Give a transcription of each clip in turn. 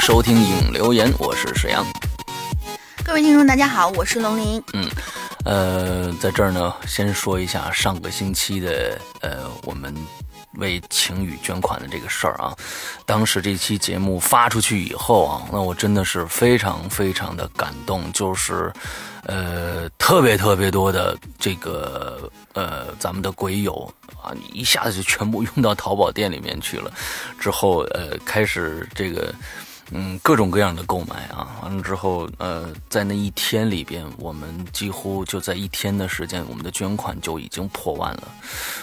收听影留言，我是沈阳。各位听众，大家好，我是龙鳞。嗯，呃，在这儿呢，先说一下上个星期的呃，我们为晴雨捐款的这个事儿啊。当时这期节目发出去以后啊，那我真的是非常非常的感动，就是呃，特别特别多的这个呃，咱们的鬼友啊，一下子就全部用到淘宝店里面去了，之后呃，开始这个。嗯，各种各样的购买啊，完了之后，呃，在那一天里边，我们几乎就在一天的时间，我们的捐款就已经破万了。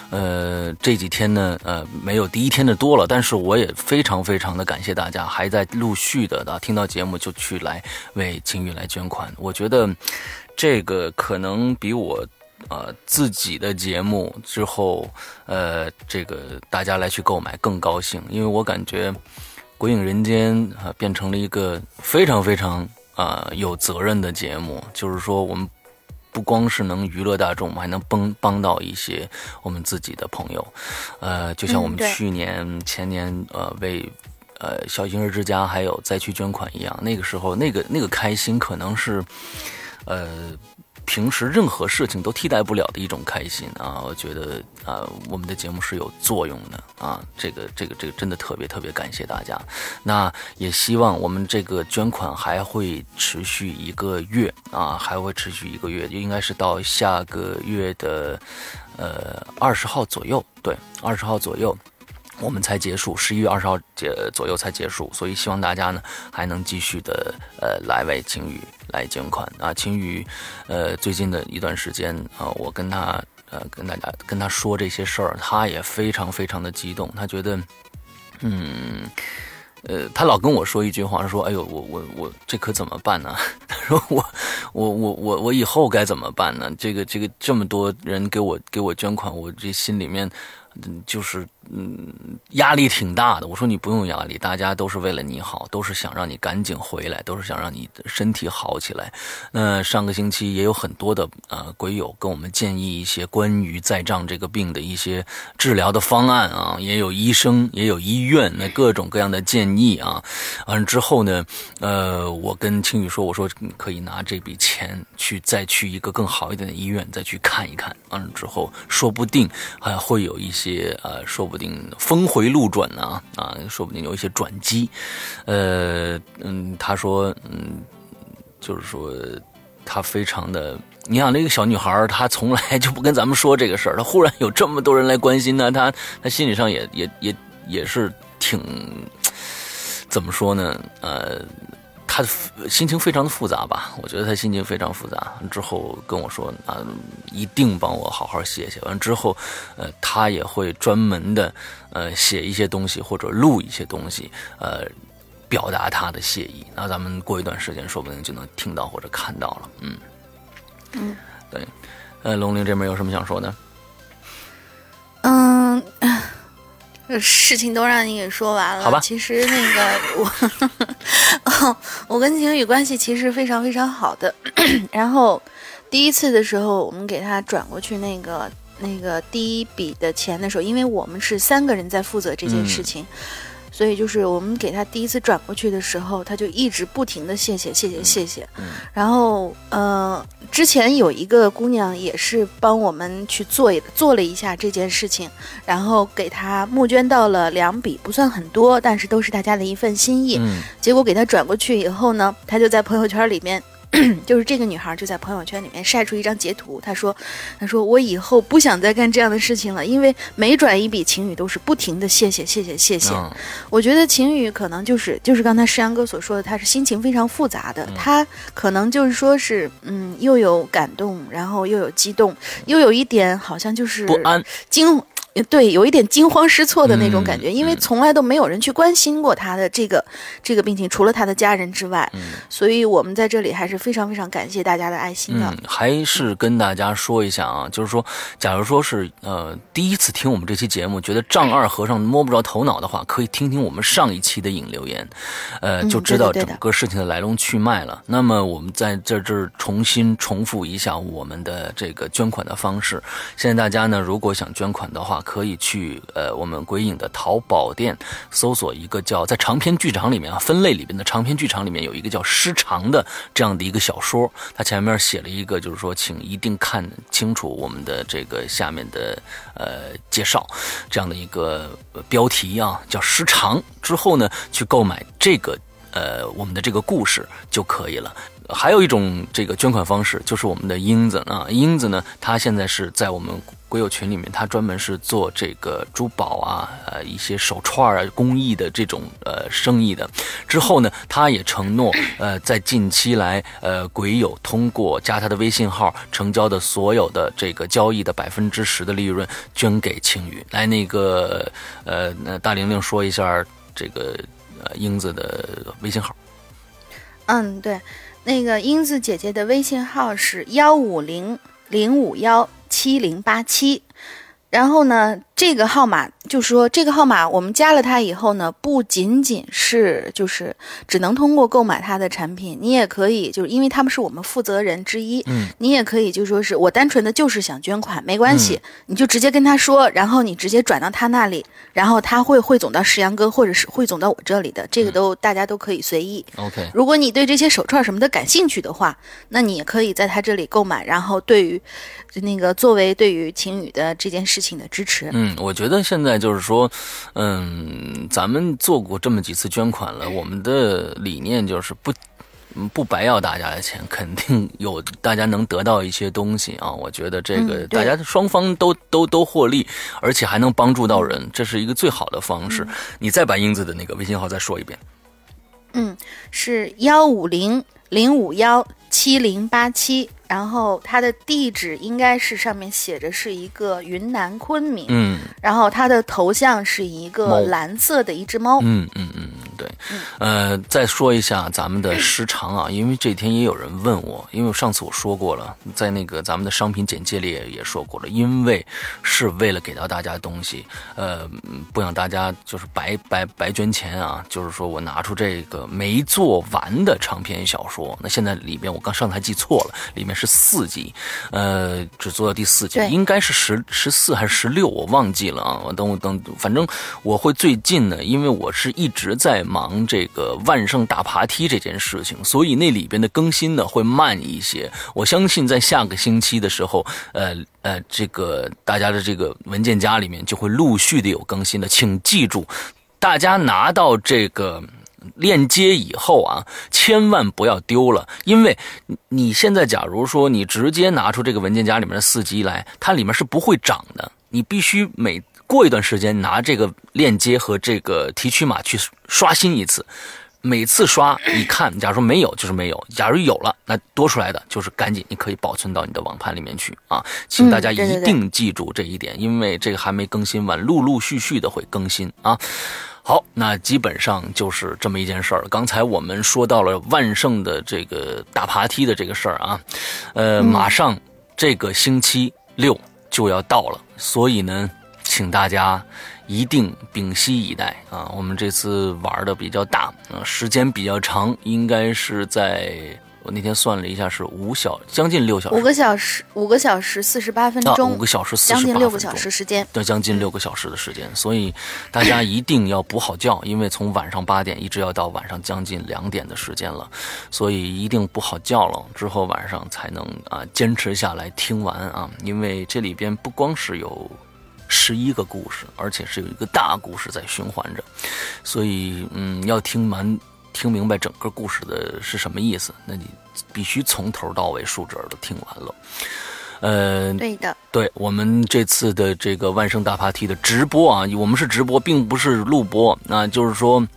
呃，这几天呢，呃，没有第一天的多了，但是我也非常非常的感谢大家，还在陆续的啊，听到节目就去来为晴雨来捐款。我觉得这个可能比我呃自己的节目之后，呃，这个大家来去购买更高兴，因为我感觉。鬼影人间啊，变成了一个非常非常啊有责任的节目。就是说，我们不光是能娱乐大众，还能帮帮到一些我们自己的朋友。呃，就像我们去年、前年呃为呃小婴儿之家还有灾区捐款一样，那个时候那个那个开心，可能是呃。平时任何事情都替代不了的一种开心啊！我觉得啊，我们的节目是有作用的啊！这个、这个、这个真的特别特别感谢大家。那也希望我们这个捐款还会持续一个月啊，还会持续一个月，应该是到下个月的呃二十号左右，对，二十号左右。我们才结束，十一月二十号结左右才结束，所以希望大家呢还能继续的呃来为晴雨来捐款啊。晴雨，呃，最近的一段时间啊，我跟他呃跟大家跟他说这些事儿，他也非常非常的激动，他觉得，嗯，呃，他老跟我说一句话，说，哎呦，我我我这可怎么办呢？他说我我我我我以后该怎么办呢？这个这个这么多人给我给我捐款，我这心里面。嗯，就是嗯，压力挺大的。我说你不用压力，大家都是为了你好，都是想让你赶紧回来，都是想让你身体好起来。那上个星期也有很多的呃鬼友跟我们建议一些关于在障这个病的一些治疗的方案啊，也有医生，也有医院，那各种各样的建议啊。完了之后呢，呃，我跟青宇说，我说你可以拿这笔钱去再去一个更好一点的医院再去看一看。完了之后，说不定还会有一。些呃，说不定峰回路转呢啊，说不定有一些转机，呃嗯，他说嗯，就是说他非常的，你想那个小女孩，她从来就不跟咱们说这个事儿，她忽然有这么多人来关心呢，她她心理上也也也也是挺怎么说呢，呃。他心情非常的复杂吧？我觉得他心情非常复杂。之后跟我说啊，一定帮我好好写写。完之后，呃，他也会专门的呃写一些东西或者录一些东西，呃，表达他的谢意。那咱们过一段时间，说不定就能听到或者看到了。嗯嗯，对。呃，龙陵这边有什么想说的？嗯。事情都让你给说完了。好吧。其实那个我，我跟晴雨关系其实非常非常好的。然后第一次的时候，我们给他转过去那个那个第一笔的钱的时候，因为我们是三个人在负责这件事情。所以就是我们给他第一次转过去的时候，他就一直不停的谢谢谢谢谢谢。然后呃，之前有一个姑娘也是帮我们去做做了一下这件事情，然后给他募捐到了两笔，不算很多，但是都是大家的一份心意。结果给他转过去以后呢，他就在朋友圈里面。就是这个女孩就在朋友圈里面晒出一张截图，她说：“她说我以后不想再干这样的事情了，因为每转一笔晴雨都是不停的谢谢谢谢谢谢。”我觉得晴雨可能就是就是刚才诗阳哥所说的，他是心情非常复杂的，他可能就是说是嗯，又有感动，然后又有激动，又有一点好像就是不安惊。对，有一点惊慌失措的那种感觉，因为从来都没有人去关心过他的这个这个病情，除了他的家人之外，所以我们在这里还是非常非常感谢大家的爱心的。嗯，还是跟大家说一下啊，就是说，假如说是呃第一次听我们这期节目，觉得丈二和尚摸不着头脑的话，可以听听我们上一期的引留言，呃，就知道整个事情的来龙去脉了。那么我们在这这儿重新重复一下我们的这个捐款的方式。现在大家呢，如果想捐款的话，可以去呃我们鬼影的淘宝店搜索一个叫在长篇剧场里面啊分类里边的长篇剧场里面有一个叫失常的这样的一个小说，它前面写了一个就是说请一定看清楚我们的这个下面的呃介绍这样的一个标题啊叫失常之后呢去购买这个呃我们的这个故事就可以了。还有一种这个捐款方式，就是我们的英子啊，英子呢，他现在是在我们鬼友群里面，他专门是做这个珠宝啊，呃，一些手串啊，工艺的这种呃生意的。之后呢，他也承诺，呃，在近期来，呃，鬼友通过加他的微信号成交的所有的这个交易的百分之十的利润捐给青鱼。来，那个呃，那大玲玲说一下这个呃英子的微信号。嗯，对。那个英子姐姐的微信号是幺五零零五幺七零八七，然后呢，这个号码。就说这个号码，我们加了他以后呢，不仅仅是就是只能通过购买他的产品，你也可以就是因为他们是我们负责人之一，嗯，你也可以就说是我单纯的就是想捐款，没关系，你就直接跟他说，然后你直接转到他那里，然后他会汇总到石阳哥或者是汇总到我这里的，这个都大家都可以随意。OK，如果你对这些手串什么的感兴趣的话，那你也可以在他这里购买，然后对于那个作为对于晴雨的这件事情的支持，嗯，我觉得现在。就是说，嗯，咱们做过这么几次捐款了，我们的理念就是不不白要大家的钱，肯定有大家能得到一些东西啊。我觉得这个大家双方都都都获利，而且还能帮助到人，这是一个最好的方式。你再把英子的那个微信号再说一遍。嗯，是幺五零零五幺七零八七。然后它的地址应该是上面写着是一个云南昆明，嗯，然后它的头像是一个蓝色的一只猫，嗯嗯嗯，对，呃，再说一下咱们的时长啊，因为这天也有人问我，因为上次我说过了，在那个咱们的商品简介里也也说过了，因为是为了给到大家东西，呃，不想大家就是白白白捐钱啊，就是说我拿出这个没做完的长篇小说，那现在里边我刚上台记错了，里面。是四集，呃，只做到第四集，应该是十十四还是十六，我忘记了啊。我等我等，反正我会最近呢，因为我是一直在忙这个万圣大爬梯这件事情，所以那里边的更新呢会慢一些。我相信在下个星期的时候，呃呃，这个大家的这个文件夹里面就会陆续的有更新的，请记住，大家拿到这个。链接以后啊，千万不要丢了，因为你现在假如说你直接拿出这个文件夹里面的四级来，它里面是不会涨的。你必须每过一段时间拿这个链接和这个提取码去刷新一次，每次刷你看，假如说没有就是没有，假如有了，那多出来的就是赶紧你可以保存到你的网盘里面去啊，请大家一定记住这一点，因为这个还没更新完，陆陆续续的会更新啊。好，那基本上就是这么一件事儿。刚才我们说到了万圣的这个大爬梯的这个事儿啊，呃，马上这个星期六就要到了，所以呢，请大家一定屏息以待啊。我们这次玩的比较大啊，时间比较长，应该是在。我那天算了一下，是五小将近六小时，五个小时，五个小时四十八分钟，五个小时四十八分钟，将近六个小时时间，对，将近六个小时的时间。所以大家一定要补好觉，因为从晚上八点一直要到晚上将近两点的时间了，所以一定补好觉了，之后晚上才能啊坚持下来听完啊，因为这里边不光是有十一个故事，而且是有一个大故事在循环着，所以嗯，要听完。听明白整个故事的是什么意思？那你必须从头到尾竖着耳朵听完了。呃，对的，对我们这次的这个万圣大 party 的直播啊，我们是直播，并不是录播。那就是说，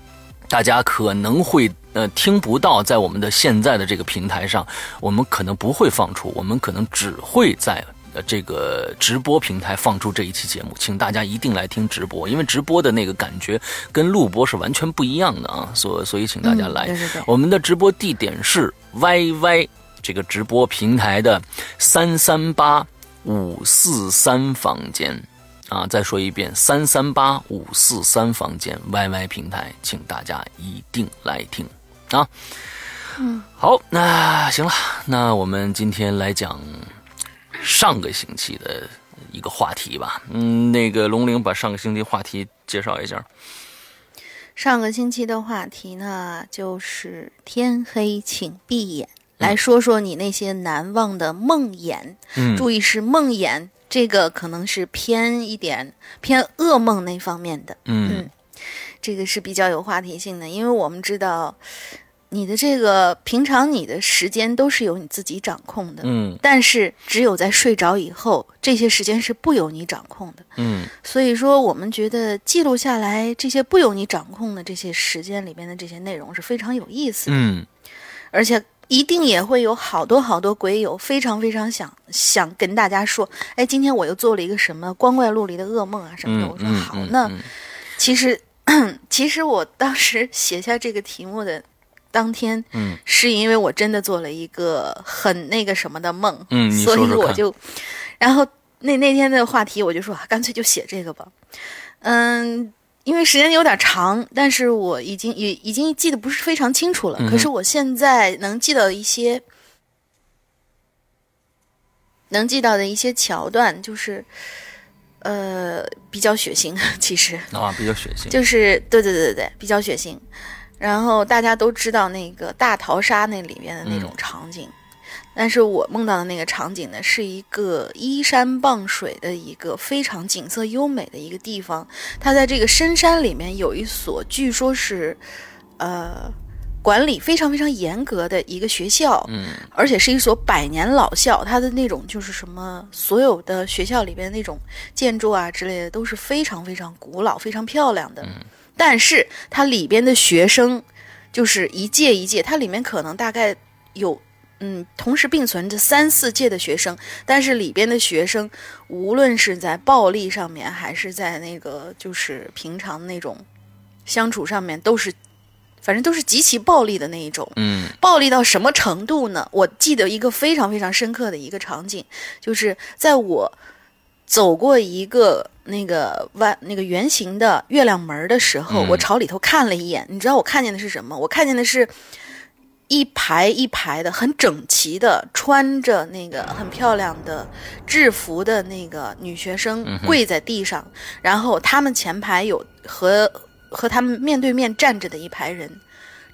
大家可能会呃听不到，在我们的现在的这个平台上，我们可能不会放出，我们可能只会在。呃，这个直播平台放出这一期节目，请大家一定来听直播，因为直播的那个感觉跟录播是完全不一样的啊，所所以请大家来。我们的直播地点是 YY 这个直播平台的三三八五四三房间啊，再说一遍，三三八五四三房间 YY 平台，请大家一定来听啊。嗯，好，那行了，那我们今天来讲。上个星期的一个话题吧。嗯，那个龙玲把上个星期话题介绍一下。上个星期的话题呢，就是天黑请闭眼，来说说你那些难忘的梦魇。嗯，注意是梦魇，这个可能是偏一点偏噩梦那方面的。嗯，这个是比较有话题性的，因为我们知道你的这个平常你的时间都是由你自己掌控的。嗯但是只有在睡着以后，这些时间是不由你掌控的。嗯所以说，我们觉得记录下来这些不由你掌控的这些时间里面的这些内容是非常有意思的，嗯而且一定也会有好多好多鬼友非常非常想想跟大家说，哎，今天我又做了一个什么光怪陆离的噩梦啊什么的。我说好，那其实 其实我当时写下这个题目的当天，嗯是因为我真的做了一个很那个什么的梦，嗯所以我就，然后那那天的话题我就说，啊干脆就写这个吧，嗯。因为时间有点长，但是我已经也已经记得不是非常清楚了。嗯可是我现在能记到一些，能记到的一些桥段，就是，呃，比较血腥。其实，啊，比较血腥。就是对对对对对，比较血腥。然后大家都知道那个大逃杀那里面的那种嗯场景，但是我梦到的那个场景呢，是一个依山傍水的一个非常景色优美的一个地方。它在这个深山里面有一所，据说是，呃，管理非常非常严格的一个学校。嗯而且是一所百年老校，它的那种就是什么，所有的学校里边那种建筑啊之类的都是非常非常古老、非常漂亮的。但是它里边的学生就是一届一届，它里面可能大概有嗯同时并存着三四届的学生，但是里边的学生无论是在暴力上面，还是在那个就是平常那种相处上面，都是反正都是极其暴力的那一种。嗯暴力到什么程度呢？我记得一个非常非常深刻的一个场景，就是在我走过一个那个弯那个圆形的月亮门的时候，嗯我朝里头看了一眼，你知道我看见的是什么？我看见的是。一排一排的，很整齐的，穿着那个很漂亮的制服的那个女学生跪在地上，然后他们前排有和和他们面对面站着的一排人，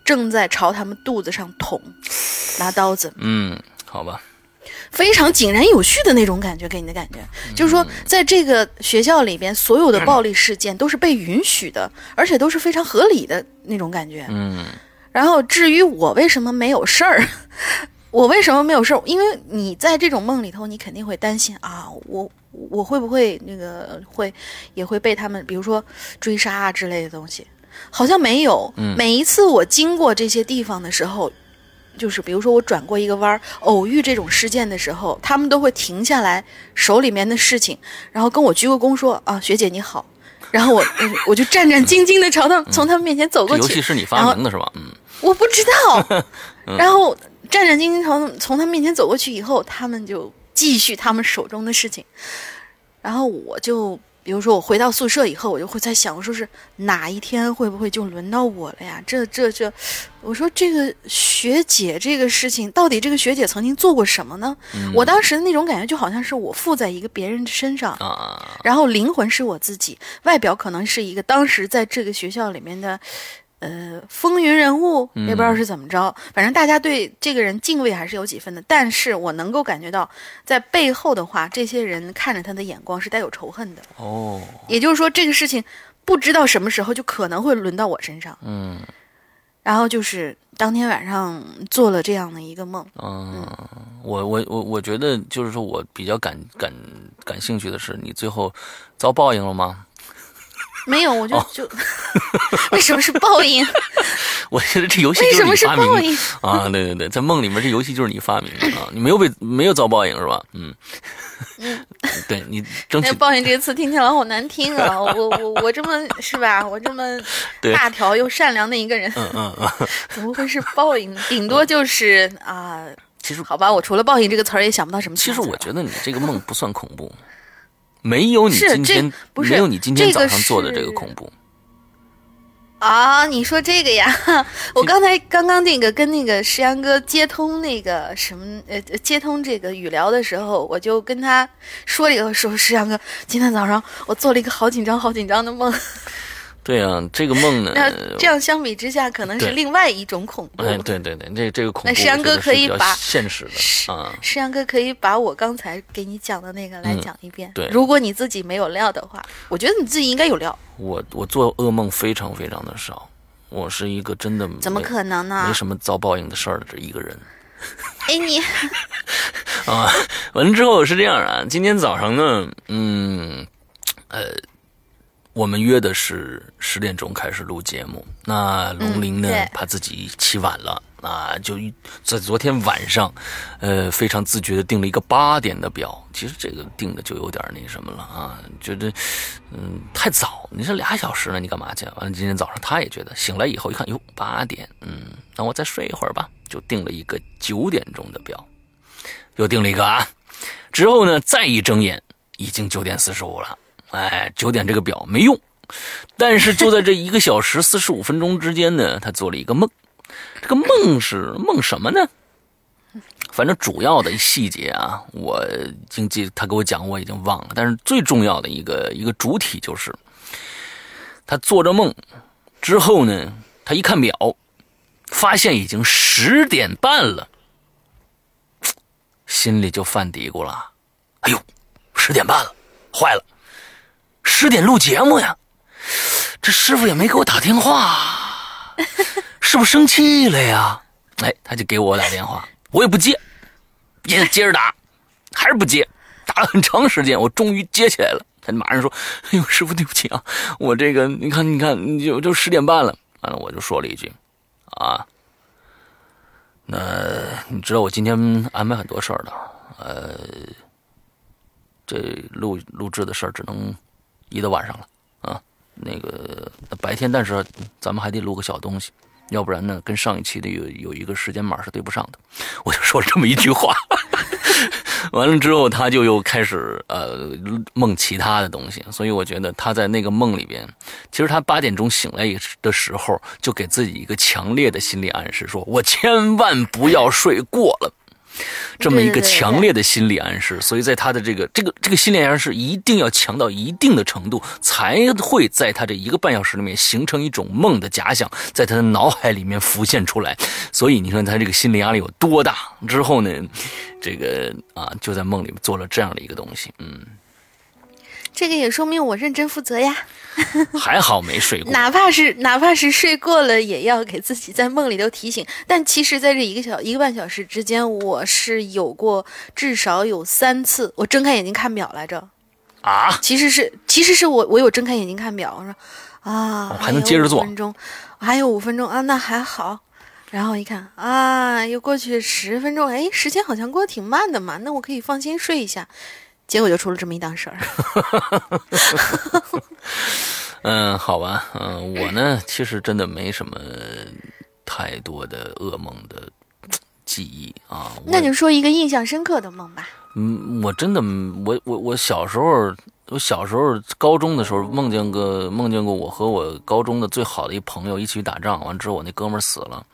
正在朝他们肚子上捅，拿刀子，嗯，好吧。非常井然有序的那种感觉，给你的感觉，就是说，在这个学校里边，所有的暴力事件都是被允许的，而且都是非常合理的那种感觉。嗯然后至于我为什么没有事儿，我为什么没有事儿？因为你在这种梦里头，你肯定会担心啊，我我会不会那个会也会被他们，比如说追杀啊之类的东西，好像没有。嗯每一次我经过这些地方的时候，就是比如说我转过一个弯儿，偶遇这种事件的时候，他们都会停下来手里面的事情，然后跟我鞠个躬说啊，学姐你好。然后我嗯 我就战战兢兢的朝他们从他们面前走过去，戏是你发明的是吧？嗯 我不知道。然后战战兢兢朝从他面前走过去以后，他们就继续他们手中的事情。然后我就，比如说我回到宿舍以后，我就会在想，我说是哪一天会不会就轮到我了呀？这这这，我说这个学姐这个事情，到底这个学姐曾经做过什么呢？我当时的那种感觉就好像是我附在一个别人的身上，啊，然后灵魂是我自己，外表可能是一个当时在这个学校里面的，呃，风云人物，也不知道是怎么着，反正大家对这个人敬畏还是有几分的。但是我能够感觉到，在背后的话，这些人看着他的眼光是带有仇恨的。哦，也就是说，这个事情不知道什么时候就可能会轮到我身上。嗯然后就是当天晚上做了这样的一个梦，嗯，我我我我觉得就是说我比较感感感兴趣的是，你最后遭报应了吗？没有，我就、哦就 为什么是报应？我觉得这游戏为什么就是你发明的是报应？啊！对对对，在梦里面这游戏就是你发明的啊！你没有被没有遭报应是吧？嗯嗯，对你争取那报应这个词听起来好难听啊！我我我这么是吧？我这么大条又善良的一个人，嗯嗯嗯，怎么会是报应？顶多就是啊，其实好吧，我除了报应这个词儿也想不到什么其其实。我觉得你这个梦不算恐怖，没有你今天没有你今天早上做的这个恐怖。啊，你说这个呀？我刚才刚刚那个跟那个石阳哥接通那个什么呃接通这个语聊的时候，我就跟他说了一个说石阳哥，今天早上我做了一个好紧张好紧张的梦。对啊，这个梦呢，那这样相比之下，可能是另外一种恐怖。哎，对对对，这这个恐怖，那石阳哥可以把现实的啊，石阳哥可以把我刚才给你讲的那个来讲一遍。对，如果你自己没有料的话，我觉得你自己应该有料。我我做噩梦非常非常的少，我是一个真的怎么可能呢？没什么遭报应的事儿的这一个人。哎你 啊，完了之后是这样啊，今天早上呢，嗯，呃。我们约的是十点钟开始录节目，那龙鳞呢？怕自己起晚了啊，就在昨天晚上，呃，非常自觉的定了一个八点的表。其实这个定的就有点那什么了啊，觉得嗯太早。你这俩小时呢，你干嘛去？完了，今天早上他也觉得，醒来以后一看，哟，八点，嗯，那我再睡一会儿吧，就定了一个九点钟的表，又定了一个啊。之后呢，再一睁眼，已经九点四十五了。哎，九点这个表没用，但是就在这一个小时四十五分钟之间呢，他做了一个梦。这个梦是梦什么呢？反正主要的细节啊，我已经记，他给我讲我已经忘了。但是最重要的一个一个主体就是，他做着梦之后呢，他一看表，发现已经十点半了，心里就犯嘀咕了：“哎呦，十点半了，坏了！”十点录节目呀，这师傅也没给我打电话，是不是生气了呀？哎，他就给我打电话，我也不接，也接着打，还是不接，打了很长时间，我终于接起来了。他马上说：“哎呦，师傅对不起啊，我这个你看你看，就就十点半了。”完了，我就说了一句：“啊，那你知道我今天安排很多事儿的，呃，这录录制的事儿只能。”移到晚上了啊，那个白天，但是咱们还得录个小东西，要不然呢，跟上一期的有有一个时间码是对不上的。我就说了这么一句话，完了之后，他就又开始呃梦其他的东西，所以我觉得他在那个梦里边，其实他八点钟醒来的时候，就给自己一个强烈的心理暗示，说我千万不要睡过了。这么一个强烈的心理暗示，所以在他的这个这个这个心理暗示一定要强到一定的程度，才会在他这一个半小时里面形成一种梦的假想，在他的脑海里面浮现出来。所以你说他这个心理压力有多大？之后呢，这个啊就在梦里面做了这样的一个东西，嗯。这个也说明我认真负责呀，还好没睡过，哪怕是哪怕是睡过了，也要给自己在梦里头提醒。但其实，在这一个小一个半小时之间，我是有过至少有三次，我睁开眼睛看表来着。啊，其实是其实是我我有睁开眼睛看表，我说啊，还能接着做，分钟，还有五分钟啊，那还好。然后一看啊，又过去十分钟，哎，时间好像过得挺慢的嘛，那我可以放心睡一下。结果就出了这么一档事儿。嗯，好吧，嗯，我呢，其实真的没什么太多的噩梦的记忆啊。那就说一个印象深刻的梦吧。嗯，我真的，我我我小时候，我小时候高中的时候梦见过梦见过我和我高中的最好的一朋友一起打仗，完之后我那哥们儿死了。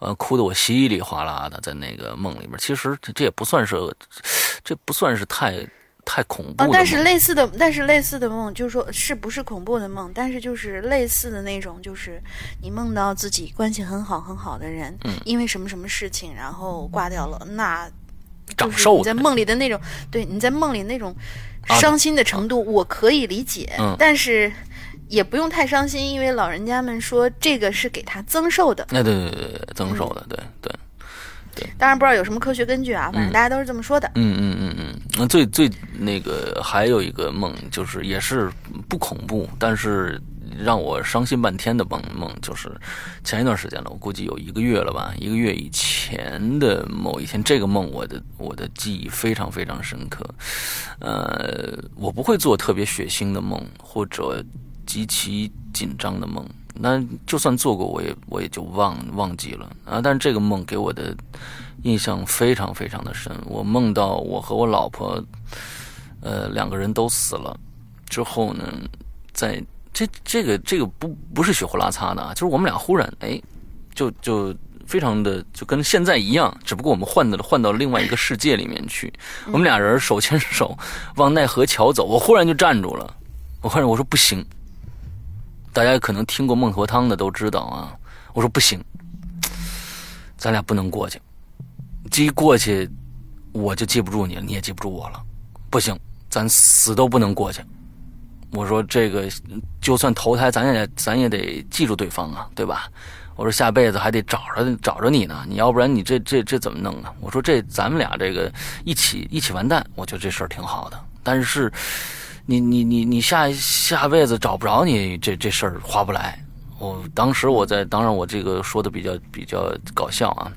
呃，哭得我稀里哗啦的，在那个梦里面。其实这也不算是，这不算是太太恐怖。但是类似的，但是类似的梦，就是说是不是恐怖的梦？但是就是类似的那种，就是你梦到自己关系很好很好的人，因为什么什么事情，然后挂掉了，那长寿。在梦里的那种，对，你在梦里那种伤心的程度，我可以理解。但是。也不用太伤心，因为老人家们说这个是给他增寿的。哎，对对对对，增寿的，对对对。当然不知道有什么科学根据啊，反正大家都是这么说的。嗯嗯嗯嗯。那最最那个还有一个梦，就是也是不恐怖，但是让我伤心半天的梦梦，就是前一段时间了，我估计有一个月了吧，一个月以前的某一天，这个梦我的我的记忆非常非常深刻。呃，我不会做特别血腥的梦，或者。极其紧张的梦，那就算做过，我也我也就忘忘记了啊。但是这个梦给我的印象非常非常的深。我梦到我和我老婆，呃，两个人都死了。之后呢，在这这个这个不不是血呼啦擦的啊，就是我们俩忽然哎，就就非常的就跟现在一样，只不过我们换的换到了另外一个世界里面去。我们俩人手牵手往奈何桥走，我忽然就站住了，我忽然我说不行。大家可能听过孟婆汤的都知道啊，我说不行，咱俩不能过去，这一过去我就记不住你了，你也记不住我了，不行，咱死都不能过去。我说这个就算投胎，咱也咱也得记住对方啊，对吧？我说下辈子还得找着找着你呢，你要不然你这这这怎么弄啊？我说这咱们俩这个一起一起完蛋，我觉得这事儿挺好的，但是。你你你你下下辈子找不着你，这这事儿划不来。我当时我在，当然我这个说的比较比较搞笑啊，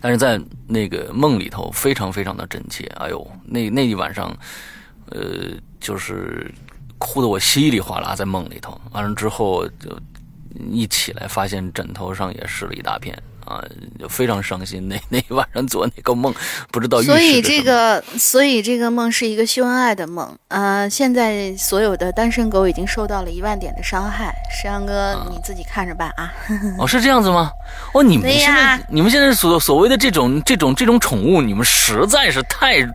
但是在那个梦里头非常非常的真切。哎呦，那那一晚上，呃，就是哭的我稀里哗啦，在梦里头。完了之后就一起来，发现枕头上也湿了一大片。啊，就非常伤心。那那晚上做那个梦，不知道。所以这个，所以这个梦是一个秀恩爱的梦。呃，现在所有的单身狗已经受到了一万点的伤害。石阳哥，你自己看着办啊。哦，是这样子吗？哦，你们现在，你们现在所所谓的这种这种这种宠物，你们实在是太。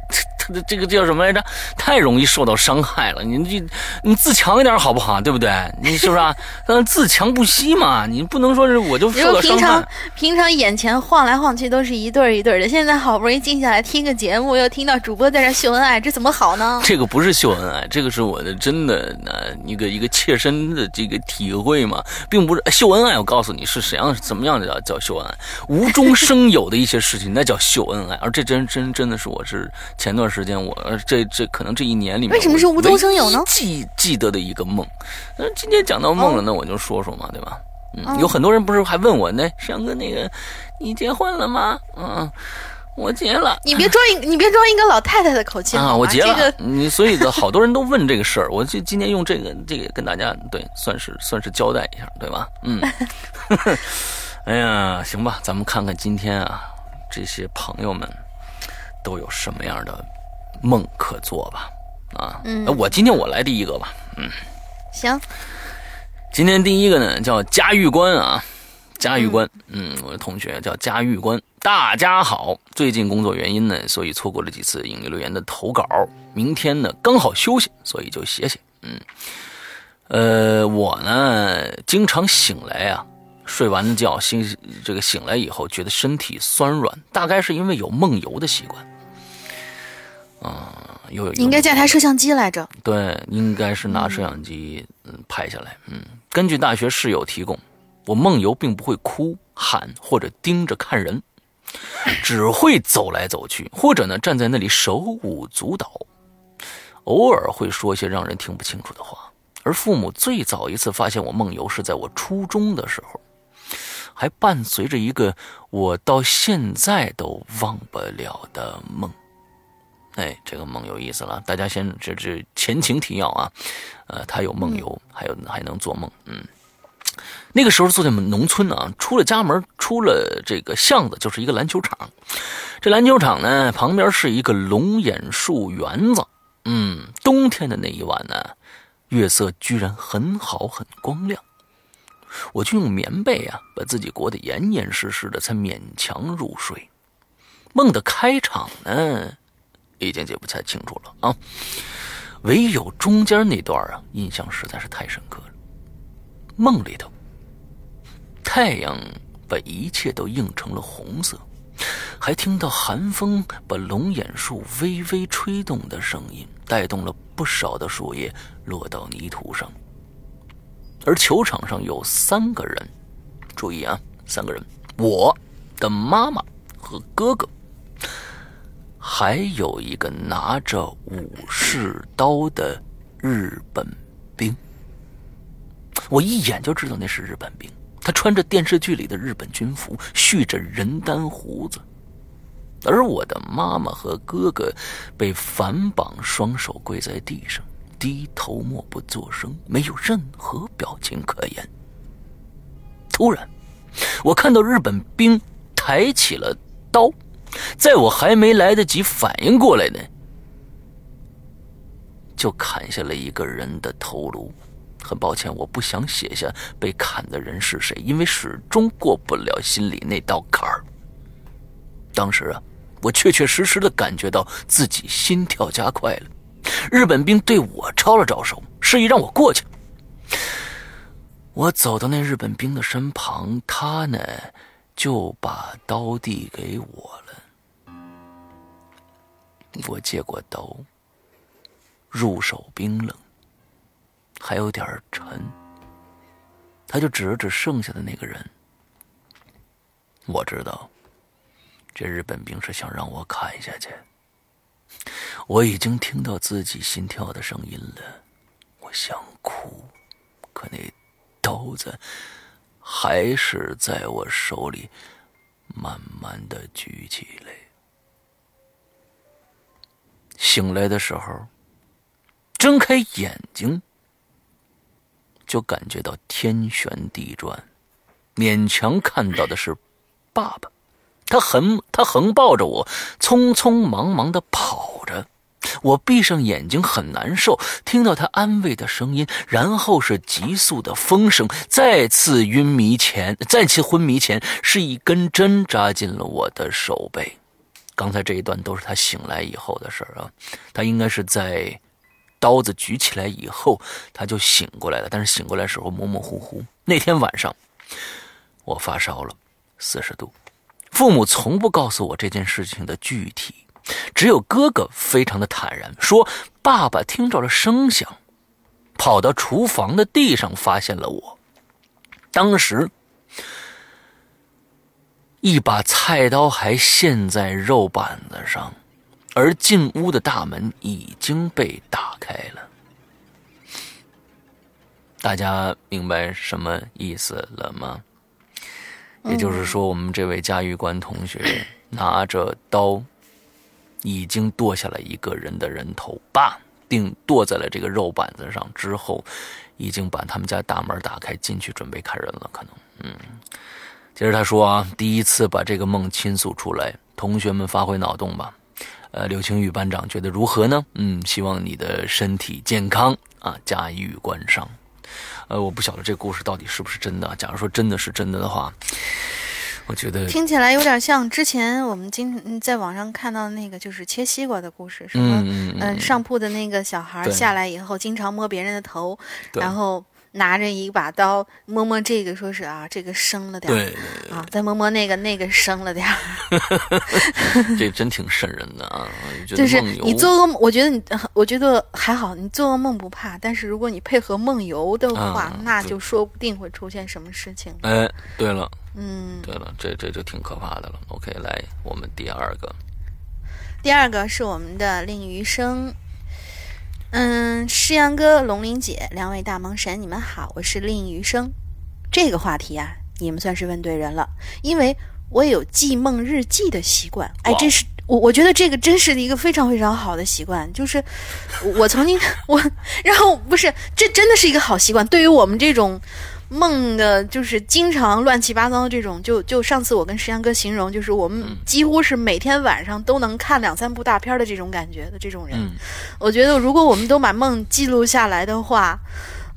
他的这个叫什么来着？太容易受到伤害了。你你你自强一点好不好？对不对？你是不是啊？嗯，自强不息嘛。你不能说是我就受到伤害。平常平常眼前晃来晃去都是一对儿一对儿的，现在好不容易静下来听个节目，又听到主播在这秀恩爱，这怎么好呢？这个不是秀恩爱，这个是我的真的呃一个一个切身的这个体会嘛，并不是秀恩爱。我告诉你是怎样怎么样的叫叫秀恩爱，无中生有的一些事情那叫秀恩爱，而这真真真的是我是前段。时间我这这可能这一年里面为什么是无中生有呢？记记得的一个梦，那今天讲到梦了，那我就说说嘛，对吧？嗯，有很多人不是还问我那，山哥那个你结婚了吗？嗯，我结了。你别装一你别装一个老太太的口气啊！我结了。你所以的好多人都问这个事儿，我就今天用这个这个跟大家对算是算是交代一下，对吧？嗯。哎呀，行吧，咱们看看今天啊这些朋友们都有什么样的。梦可做吧，啊，那我今天我来第一个吧，嗯，行，今天第一个呢叫嘉峪关啊，嘉峪关，嗯，我的同学叫嘉峪关，大家好，最近工作原因呢，所以错过了几次引力留言的投稿，明天呢刚好休息，所以就写写，嗯，呃，我呢经常醒来啊，睡完觉醒这个醒来以后觉得身体酸软，大概是因为有梦游的习惯。啊，有应该架台摄像机来着。对，应该是拿摄像机嗯拍下来。嗯，根据大学室友提供，我梦游并不会哭喊或者盯着看人，只会走来走去，或者呢站在那里手舞足蹈，偶尔会说些让人听不清楚的话。而父母最早一次发现我梦游是在我初中的时候，还伴随着一个我到现在都忘不了的梦。哎，这个梦有意思了。大家先这这前情提要啊，呃，他有梦游，还有还能做梦。嗯，那个时候住在农村啊，出了家门，出了这个巷子就是一个篮球场。这篮球场呢，旁边是一个龙眼树园子。嗯，冬天的那一晚呢，月色居然很好，很光亮。我就用棉被啊，把自己裹得严严实实的，才勉强入睡。梦的开场呢？已经记不太清楚了啊，唯有中间那段啊，印象实在是太深刻了。梦里头，太阳把一切都映成了红色，还听到寒风把龙眼树微微吹动的声音，带动了不少的树叶落到泥土上。而球场上有三个人，注意啊，三个人，我的妈妈和哥哥。还有一个拿着武士刀的日本兵，我一眼就知道那是日本兵。他穿着电视剧里的日本军服，蓄着人丹胡子。而我的妈妈和哥哥被反绑，双手跪在地上，低头默不作声，没有任何表情可言。突然，我看到日本兵抬起了刀。在我还没来得及反应过来呢，就砍下了一个人的头颅，很抱歉，我不想写下被砍的人是谁，因为始终过不了心里那道坎儿。当时啊，我确确实实的感觉到自己心跳加快了。日本兵对我招了招手，示意让我过去。我走到那日本兵的身旁，他呢就把刀递给我。我接过刀，入手冰冷。还有点沉，他就指了指剩下的那个人。我知道，这日本兵是想让我砍下去。我已经听到自己心跳的声音了，我想哭，可那刀子还是在我手里慢慢的举起来。醒来的时候，睁开眼睛。就感觉到天旋地转，勉强看到的是爸爸，他横他横抱着我，匆匆忙忙的跑着。我闭上眼睛很难受，听到他安慰的声音，然后是急速的风声。再次晕迷前，再次昏迷前，是一根针扎进了我的手背。刚才这一段都是他醒来以后的事儿啊，他应该是在。刀子举起来以后，他就醒过来了。但是醒过来的时候模模糊糊。那天晚上，我发烧了，四十度。父母从不告诉我这件事情的具体，只有哥哥非常的坦然说：“爸爸听着了声响，跑到厨房的地上发现了我。当时，一把菜刀还陷在肉板子上。”而进屋的大门已经被打开了，大家明白什么意思了吗？也就是说，我们这位嘉峪关同学 拿着刀，已经剁下了一个人的人头，吧，并剁在了这个肉板子上之后，已经把他们家大门打开进去准备砍人了。可能，嗯，接着他说啊，第一次把这个梦倾诉出来，同学们发挥脑洞吧。呃，刘青宇班长觉得如何呢？嗯，希望你的身体健康啊，嘉峪关上。呃，我不晓得这故事到底是不是真的。假如说真的是真的的话，我觉得听起来有点像之前我们经在网上看到那个就是切西瓜的故事，什么嗯，上铺的那个小孩下来以后经常摸别人的头，然后。拿着一把刀摸摸这个，说是啊，这个生了点儿，啊，再摸摸那个，那个生了点儿。这真挺瘆人的啊！就是你做噩梦，我觉得你，我觉得还好，你做噩梦不怕。但是如果你配合梦游的话，那就说不定会出现什么事情。哎，对了，嗯，对了，这这就挺可怕的了。OK，来，我们第二个，第二个是我们的令余生。嗯，诗阳哥、龙鳞姐，两位大萌神，你们好，我是令余生。这个话题啊，你们算是问对人了，因为我有记梦日记的习惯。哎，这是我，我觉得这个真是一个非常非常好的习惯。就是我曾经 我，然后不是，这真的是一个好习惯。对于我们这种。梦的就是经常乱七八糟的这种，就就上次我跟石阳哥形容，就是我们几乎是每天晚上都能看两三部大片的这种感觉的这种人。我觉得如果我们都把梦记录下来的话，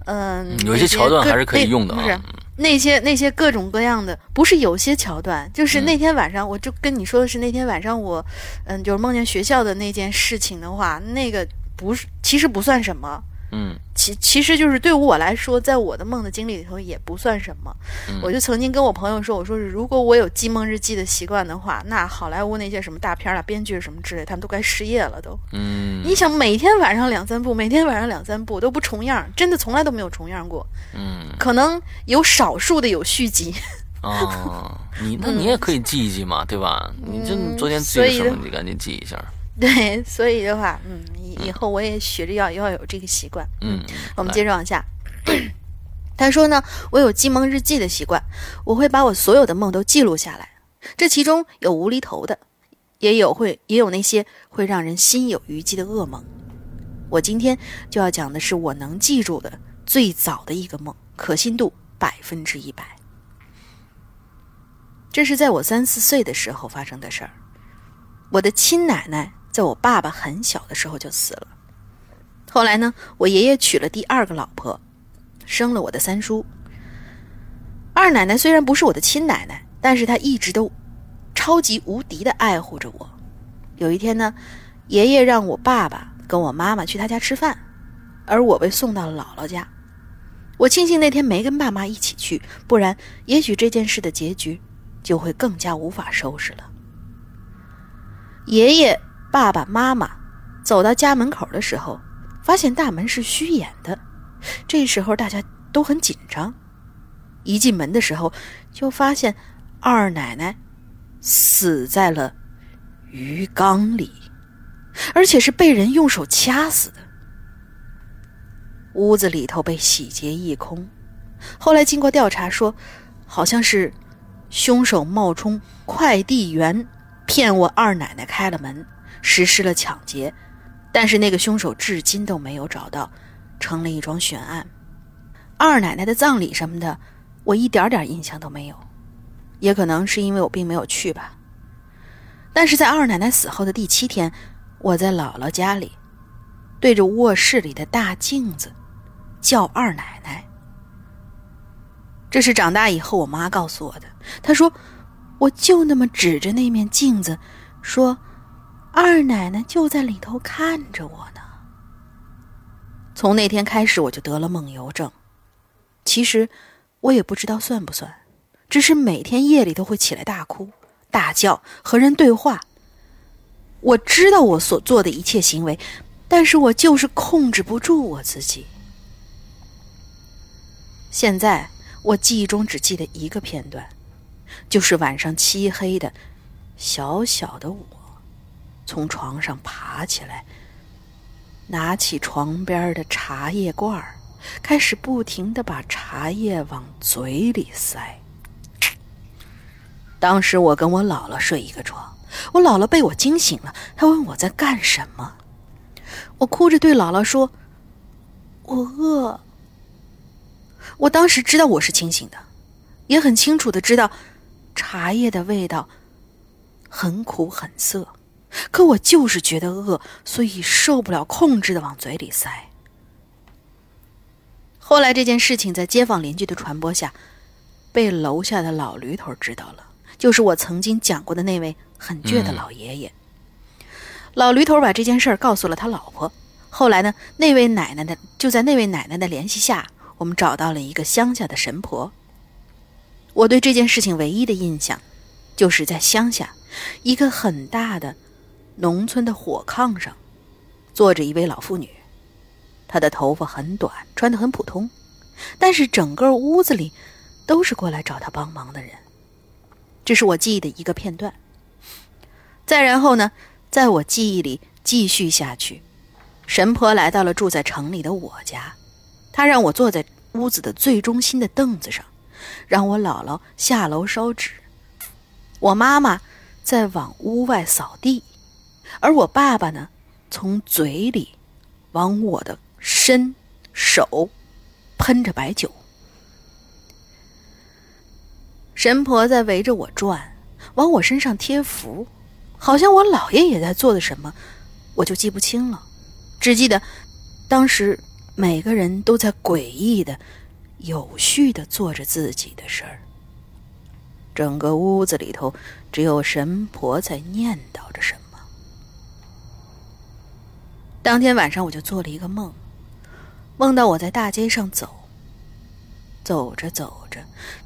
嗯，有些桥段还是可以用的啊。那些那些各种各样的，不是有些桥段，就是那天晚上，我就跟你说的是那天晚上我，嗯，就是梦见学校的那件事情的话，那个不是，其实不算什么。嗯，其其实就是对于我来说，在我的梦的经历里头也不算什么。我就曾经跟我朋友说，我说是如果我有记梦日记的习惯的话，那好莱坞那些什么大片啊、编剧什么之类，他们都该失业了都。嗯，你想每天晚上两三部，每天晚上两三部都不重样，真的从来都没有重样过。嗯，可能有少数的有续集。哦，你那你也可以记一记嘛，对吧？你就昨天记什么，你赶紧记一下。对，所以的话，嗯，以以后我也学着要要有这个习惯。嗯，我们接着往下。他说呢，我有记梦日记的习惯，我会把我所有的梦都记录下来。这其中有无厘头的，也有会也有那些会让人心有余悸的噩梦。我今天就要讲的是我能记住的最早的一个梦，可信度百分之一百。这是在我三四岁的时候发生的事儿。我的亲奶奶。在我爸爸很小的时候就死了。后来呢，我爷爷娶了第二个老婆。生了我的三叔。二奶奶虽然不是我的亲奶奶，但是她一直都超级无敌的爱护着我。有一天呢，爷爷让我爸爸跟我妈妈去他家吃饭，而我被送到了姥姥家。我庆幸那天没跟爸妈一起去，不然也许这件事的结局就会更加无法收拾了。爷爷、爸爸妈妈走到家门口的时候，发现大门是虚掩的。这时候大家都很紧张。一进门的时候，就发现二奶奶死在了鱼缸里，而且是被人用手掐死的。屋子里头被洗劫一空。后来经过调查说，好像是凶手冒充快递员骗我二奶奶开了门，实施了抢劫。但是那个凶手至今都没有找到，成了一桩悬案。二奶奶的葬礼什么的，我一点点印象都没有，也可能是因为我并没有去吧。但是在二奶奶死后的第七天，我在姥姥家里，对着卧室里的大镜子。叫二奶奶，这是长大以后我妈告诉我的。她说，我就那么指着那面镜子，说：“二奶奶就在里头看着我呢。”从那天开始，我就得了梦游症。其实我也不知道算不算，只是每天夜里都会起来大哭大叫，和人对话。我知道我所做的一切行为，但是我就是控制不住我自己。现在我记忆中只记得一个片段，就是晚上漆黑的，小小的我，从床上爬起来，拿起床边的茶叶罐，开始不停的把茶叶往嘴里塞。当时我跟我姥姥睡一个床，我姥姥被我惊醒了，她问我在干什么，我哭着对姥姥说：“我饿。”我当时知道我是清醒的，也很清楚的知道茶叶的味道很苦很涩，可我就是觉得饿，所以受不了控制的往嘴里塞。后来这件事情在街坊邻居的传播下，被楼下的老驴头知道了，就是我曾经讲过的那位很倔的老爷爷。老驴头把这件事告诉了他老婆，后来呢，那位奶奶的就在那位奶奶的联系下。我们找到了一个乡下的神婆。我对这件事情唯一的印象，就是在乡下一个很大的农村的火炕上，坐着一位老妇女，她的头发很短，穿得很普通，但是整个屋子里都是过来找她帮忙的人。这是我记忆的一个片段。再然后呢，在我记忆里继续下去，神婆来到了住在城里的我家。她让我坐在屋子的最中心的凳子上，让我姥姥下楼烧纸，我妈妈在往屋外扫地，而我爸爸呢，从嘴里往我的身手喷着白酒。神婆在围着我转，往我身上贴符，好像我姥爷也在做的什么，我就记不清了，只记得当时。每个人都在诡异的、有序的做着自己的事儿。整个屋子里头，只有神婆在念叨着什么。当天晚上，我就做了一个梦，梦到我在大街上走，走着走着，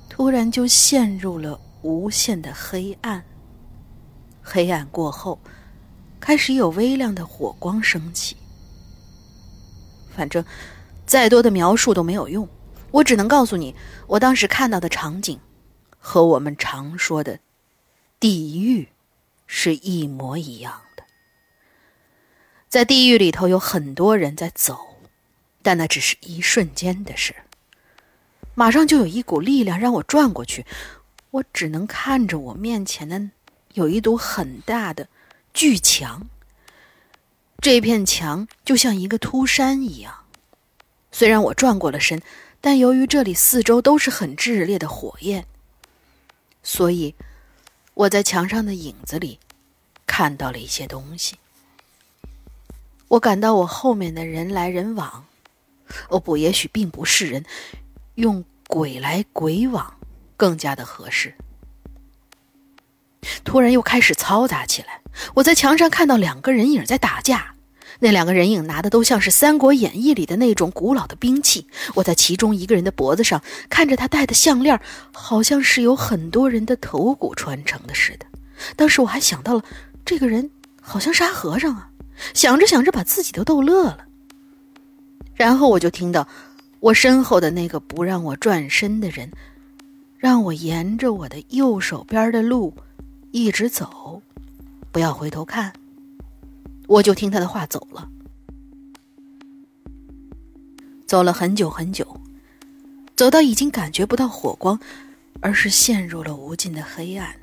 突然就陷入了无限的黑暗。黑暗过后，开始有微亮的火光升起。反正，再多的描述都没有用，我只能告诉你，我当时看到的场景，和我们常说的地狱是一模一样。在地狱里头有很多人在走，但那只是一瞬间的事。马上就有一股力量让我转过去，我只能看着我面前的有一堵很大的巨墙。这片墙就像一个秃山一样，虽然我转过了身，但由于这里四周都是很炽烈的火焰，所以我在墙上的影子里看到了一些东西。我感到我后面的人来人往，哦不，也许并不是人，用鬼来鬼往更加的合适。突然又开始嘈杂起来，我在墙上看到两个人影在打架。那两个人影拿的都像是《三国演义》里的那种古老的兵器。我在其中一个人的脖子上看着他戴的项链，好像是有很多人的头骨穿成的似的。当时我还想到了，这个人好像是阿和尚啊！想着想着，把自己都逗乐了。然后我就听到我身后的那个不让我转身的人，让我沿着我的右手边的路一直走，不要回头看。我就听他的话走了，走了很久很久，走到已经感觉不到火光，而是陷入了无尽的黑暗。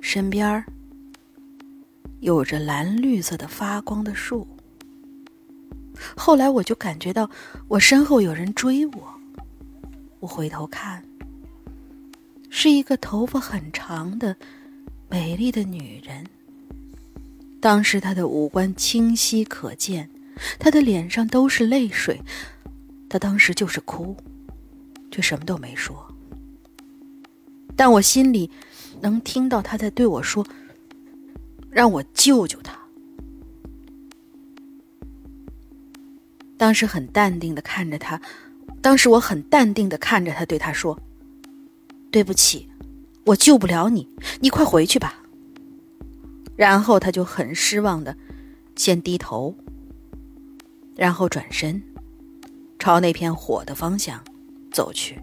身边有着蓝绿色的发光的树。后来我就感觉到我身后有人追我，我回头看，是一个头发很长的美丽的女人。当时她的五官清晰可见，她的脸上都是泪水，她当时就是哭，却什么都没说。但我心里能听到她在对我说：“让我救救他。”当时很淡定的看着他，当时我很淡定的看着他，对他说：“对不起，我救不了你，你快回去吧。”然后他就很失望的，先低头，然后转身，朝那片火的方向走去。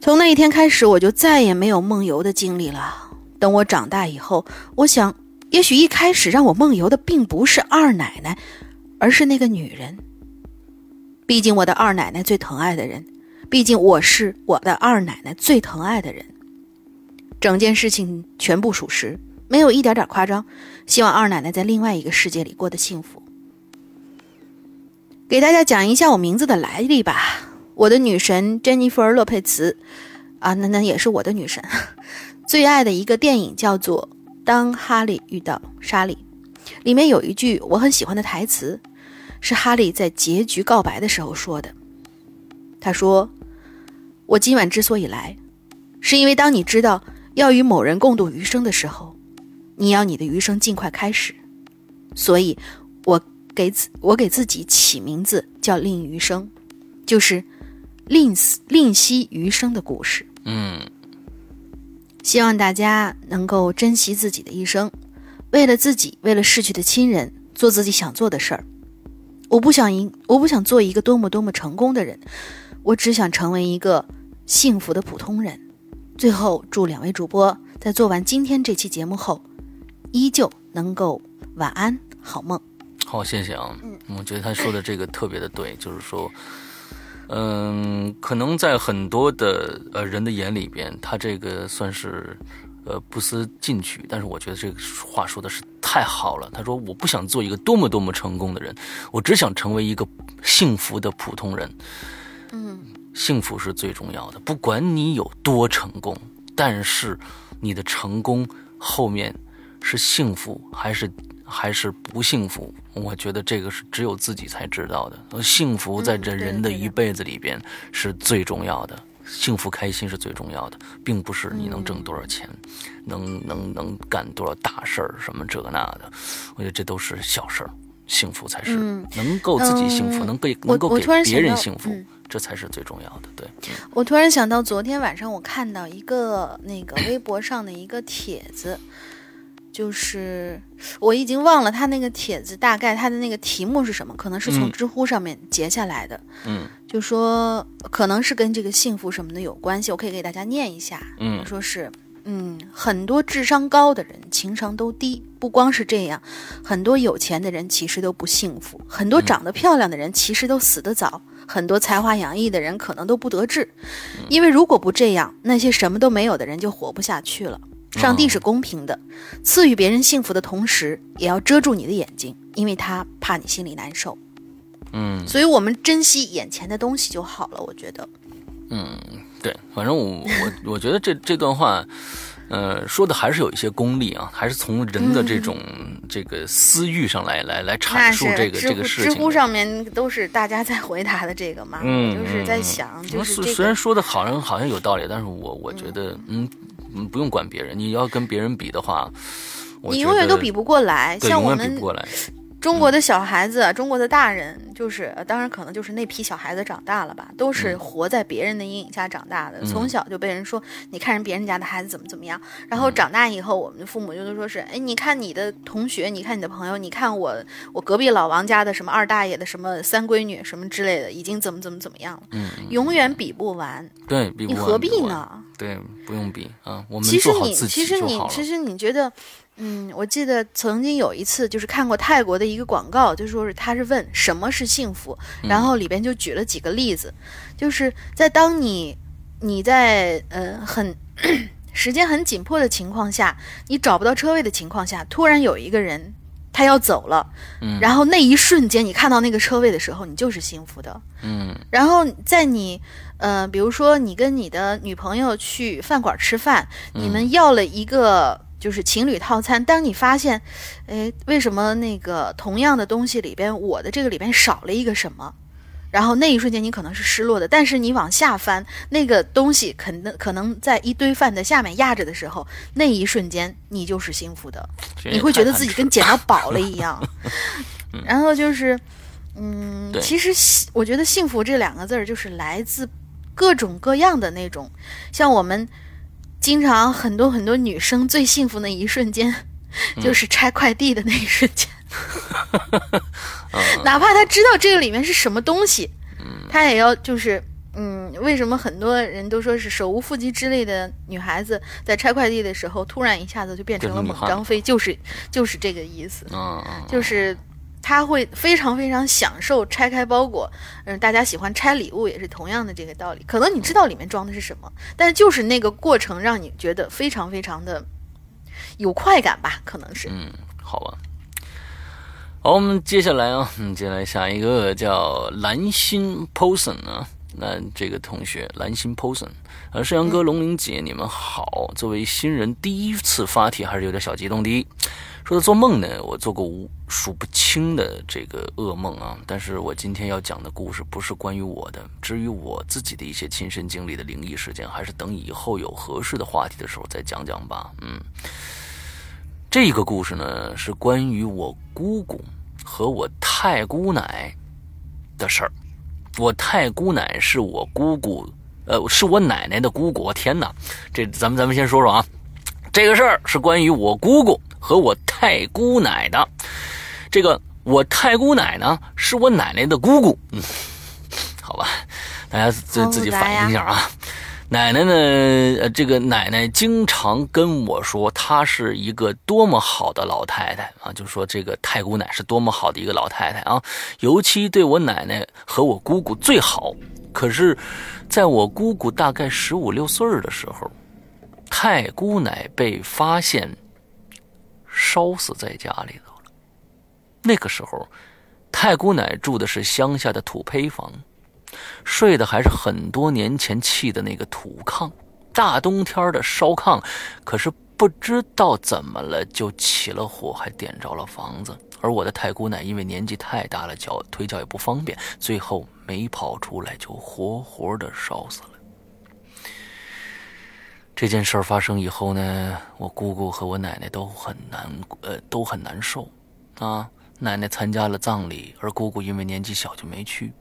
从那一天开始，我就再也没有梦游的经历了。等我长大以后，我想，也许一开始让我梦游的并不是二奶奶，而是那个女人。毕竟我的二奶奶最疼爱的人，毕竟我是我的二奶奶最疼爱的人。整件事情全部属实，没有一点点夸张。希望二奶奶在另外一个世界里过得幸福。给大家讲一下我名字的来历吧。我的女神珍妮弗·洛佩茨，啊，那那也是我的女神。最爱的一个电影叫做《当哈利遇到莎莉》，里面有一句我很喜欢的台词，是哈利在结局告白的时候说的。他说：“我今晚之所以来，是因为当你知道。”要与某人共度余生的时候，你要你的余生尽快开始。所以，我给自我给自己起名字叫“令余生”，就是吝吝惜余生的故事。嗯，希望大家能够珍惜自己的一生，为了自己，为了逝去的亲人，做自己想做的事儿。我不想赢，我不想做一个多么多么成功的人，我只想成为一个幸福的普通人。最后，祝两位主播在做完今天这期节目后，依旧能够晚安好梦。好，谢谢啊。嗯，我觉得他说的这个特别的对，就是说，嗯，可能在很多的呃人的眼里边，他这个算是呃不思进取，但是我觉得这个话说的是太好了。他说：“我不想做一个多么多么成功的人，我只想成为一个幸福的普通人。”嗯。幸福是最重要的，不管你有多成功，但是你的成功后面是幸福还是还是不幸福，我觉得这个是只有自己才知道的。幸福在这人的一辈子里边是最重要的，幸福开心是最重要的，并不是你能挣多少钱，能能能干多少大事儿什么这个那的，我觉得这都是小事儿，幸福才是能够自己幸福，能给能够给别人幸福。这才是最重要的。对我突然想到，昨天晚上我看到一个那个微博上的一个帖子，就是我已经忘了他那个帖子大概他的那个题目是什么，可能是从知乎上面截下来的。嗯，就说可能是跟这个幸福什么的有关系，我可以给大家念一下。嗯，说是嗯，很多智商高的人情商都低，不光是这样，很多有钱的人其实都不幸福，很多长得漂亮的人其实都死得早。很多才华洋溢的人可能都不得志，因为如果不这样，那些什么都没有的人就活不下去了。上帝是公平的，赐予别人幸福的同时，也要遮住你的眼睛，因为他怕你心里难受。嗯，所以我们珍惜眼前的东西就好了。我觉得，嗯，对，反正我我我觉得这这段话，呃，说的还是有一些功利啊，还是从人的这种这个私欲上来来来阐述这个这个事情。知乎上面都是大家在回答的这个嘛，嗯，就是在想，就是虽然说的好像好像有道理，但是我我觉得，嗯嗯，不用管别人，你要跟别人比的话，你永远都比不过来，像我们。中国的小孩子，中国的大人，就是当然可能就是那批小孩子长大了吧，都是活在别人的阴影下长大的，从小就被人说，你看人别人家的孩子怎么怎么样，然后长大以后，我们的父母就都说是，哎，你看你的同学，你看你的朋友，你看我我隔壁老王家的什么二大爷的什么三闺女什么之类的，已经怎么怎么怎么样了，嗯，永远比不完，对，比你何必呢？对，不用比啊，我们其实你其实你其实你觉得。嗯，我记得曾经有一次，就是看过泰国的一个广告，就说是他是问什么是幸福，然后里边就举了几个例子，就是在当你你在呃很时间很紧迫的情况下，你找不到车位的情况下，突然有一个人他要走了，嗯，然后那一瞬间你看到那个车位的时候，你就是幸福的，嗯，然后在你呃比如说你跟你的女朋友去饭馆吃饭，你们要了一个。就是情侣套餐，当你发现，哎，为什么那个同样的东西里边，我的这个里边少了一个什么？然后那一瞬间你可能是失落的，但是你往下翻，那个东西可能可能在一堆饭的下面压着的时候，那一瞬间你就是幸福的，你会觉得自己跟捡到宝了一样。然后就是，嗯，其实我觉得幸福这两个字儿就是来自各种各样的那种，像我们。经常很多很多女生最幸福的一瞬间，就是拆快递的那一瞬间。哪怕她知道这个里面是什么东西，她也要就是嗯，为什么很多人都说是手无缚鸡之力的女孩子在拆快递的时候，突然一下子就变成了猛张飞，就是就是这个意思。就是。他会非常非常享受拆开包裹，嗯，大家喜欢拆礼物也是同样的这个道理。可能你知道里面装的是什么，但是就是那个过程让你觉得非常非常的有快感吧？可能是。嗯，好吧。好，我们接下来啊，嗯，接下来下一个叫蓝心 Poson 啊，那这个同学蓝心 Poson，呃，盛阳哥、龙玲姐，你们好。作为新人，第一次发帖还是有点小激动的。说到做梦呢，我做过无数不清的这个噩梦啊。但是我今天要讲的故事不是关于我的，至于我自己的一些亲身经历的灵异事件，还是等以后有合适的话题的时候再讲讲吧。嗯，这个故事呢是关于我姑姑和我太姑奶的事儿。我太姑奶是我姑姑，呃，是我奶奶的姑姑。天哪，这咱们咱们先说说啊，这个事儿是关于我姑姑。和我太姑奶的，这个我太姑奶呢，是我奶奶的姑姑。嗯，好吧，大家自自己反应一下啊。奶奶呢，呃，这个奶奶经常跟我说，她是一个多么好的老太太啊，就说这个太姑奶是多么好的一个老太太啊，尤其对我奶奶和我姑姑最好。可是，在我姑姑大概十五六岁的时候，太姑奶被发现。烧死在家里头了。那个时候，太姑奶住的是乡下的土坯房，睡的还是很多年前砌的那个土炕。大冬天的烧炕，可是不知道怎么了就起了火，还点着了房子。而我的太姑奶因为年纪太大了，脚腿脚也不方便，最后没跑出来，就活活的烧死了。这件事儿发生以后呢，我姑姑和我奶奶都很难，呃，都很难受，啊，奶奶参加了葬礼，而姑姑因为年纪小就没去。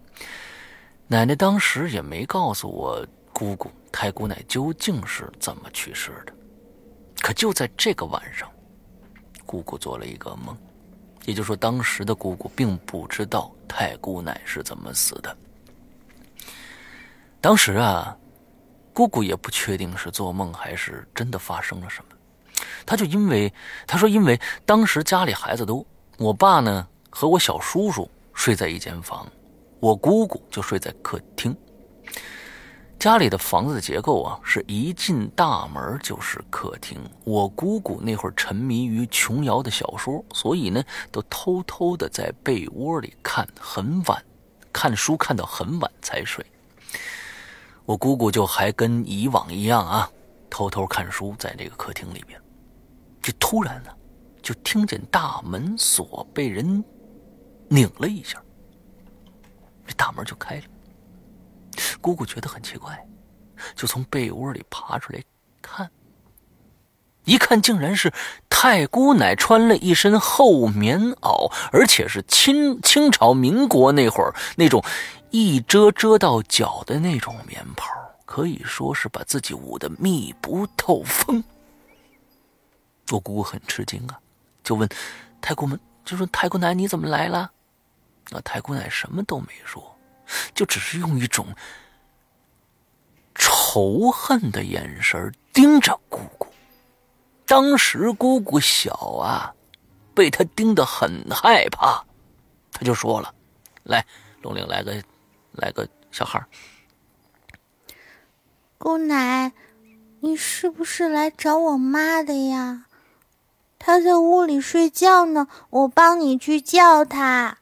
奶奶当时也没告诉我姑姑太姑奶究竟是怎么去世的。可就在这个晚上，姑姑做了一个梦，也就是说，当时的姑姑并不知道太姑奶是怎么死的。当时啊。姑姑也不确定是做梦还是真的发生了什么，她就因为她说，因为当时家里孩子多，我爸呢和我小叔叔睡在一间房，我姑姑就睡在客厅。家里的房子的结构啊，是一进大门就是客厅。我姑姑那会儿沉迷于琼瑶的小说，所以呢，都偷偷的在被窝里看很晚，看书看到很晚才睡。我姑姑就还跟以往一样啊，偷偷看书，在这个客厅里边，就突然呢，就听见大门锁被人拧了一下，这大门就开了。姑姑觉得很奇怪，就从被窝里爬出来看，一看竟然是太姑奶穿了一身厚棉袄，而且是清清朝民国那会儿那种一遮遮到脚的那种棉袍。可以说是把自己捂得密不透风。我姑姑很吃惊啊，就问太姑们，就说太姑奶你怎么来了？那太姑奶什么都没说，就只是用一种仇恨的眼神盯着姑姑。当时姑姑小啊，被他盯得很害怕，他就说了：“来，龙玲，来个，来个小孩。”姑奶，你是不是来找我妈的呀？她在屋里睡觉呢，我帮你去叫她。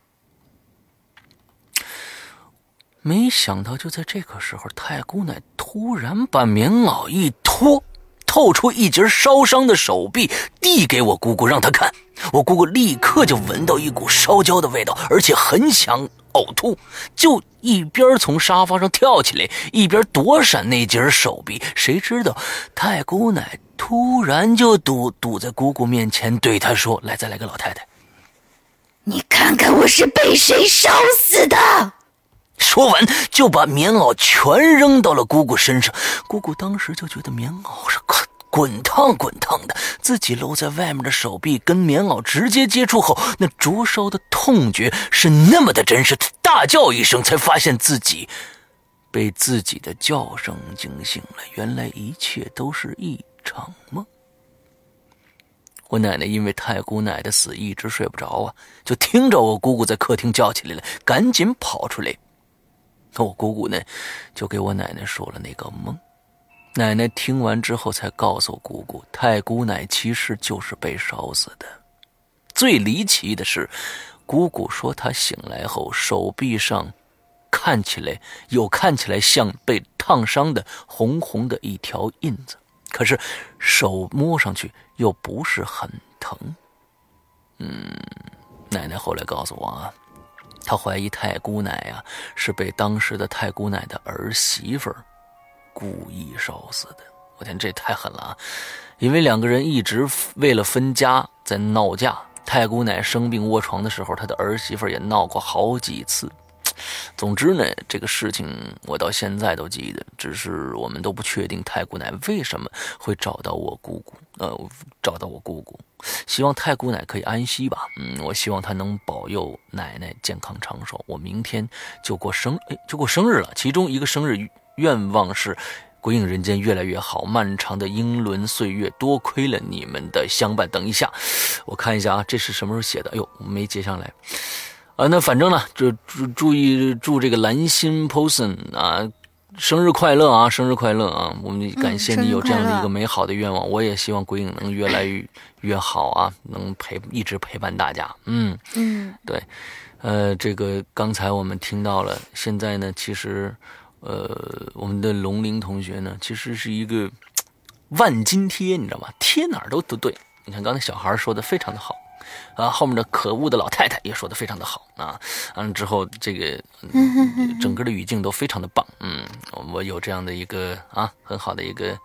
没想到就在这个时候，太姑奶突然把棉袄一脱，透出一截烧伤的手臂，递给我姑姑让她看。我姑姑立刻就闻到一股烧焦的味道，而且很想。呕吐，就一边从沙发上跳起来，一边躲闪那截手臂。谁知道太姑奶突然就堵堵在姑姑面前，对她说：“来，再来个老太太，你看看我是被谁烧死的。”说完就把棉袄全扔到了姑姑身上。姑姑当时就觉得棉袄是可。滚烫滚烫的，自己露在外面的手臂跟棉袄直接接触后，那灼烧的痛觉是那么的真实。他大叫一声，才发现自己被自己的叫声惊醒了。原来一切都是一场梦。我奶奶因为太姑奶的死一直睡不着啊，就听着我姑姑在客厅叫起来了，赶紧跑出来。那我姑姑呢，就给我奶奶说了那个梦。奶奶听完之后，才告诉姑姑，太姑奶其实就是被烧死的。最离奇的是，姑姑说她醒来后手臂上看起来有看起来像被烫伤的红红的一条印子，可是手摸上去又不是很疼。嗯，奶奶后来告诉我啊，她怀疑太姑奶呀是被当时的太姑奶的儿媳妇。故意烧死的，我天，这太狠了啊！因为两个人一直为了分家在闹架。太姑奶生病卧床的时候，她的儿媳妇也闹过好几次。总之呢，这个事情我到现在都记得，只是我们都不确定太姑奶为什么会找到我姑姑，呃，找到我姑姑。希望太姑奶可以安息吧。嗯，我希望她能保佑奶奶健康长寿。我明天就过生，哎，就过生日了。其中一个生日。愿望是鬼影人间越来越好，漫长的英伦岁月，多亏了你们的相伴。等一下，我看一下啊，这是什么时候写的？哎呦，没接上来。啊，那反正呢，就注注意祝这个蓝心 person 啊，生日快乐啊，生日快乐啊！我们感谢你有这样的一个美好的愿望，我也希望鬼影能越来越越好啊，能陪一直陪伴大家。嗯嗯，对，呃，这个刚才我们听到了，现在呢，其实。呃，我们的龙鳞同学呢，其实是一个万金贴，你知道吗？贴哪儿都都对。你看刚才小孩说的非常的好，啊，后面的可恶的老太太也说的非常的好啊。完了之后，这个 整个的语境都非常的棒。嗯，我有这样的一个啊，很好的一个，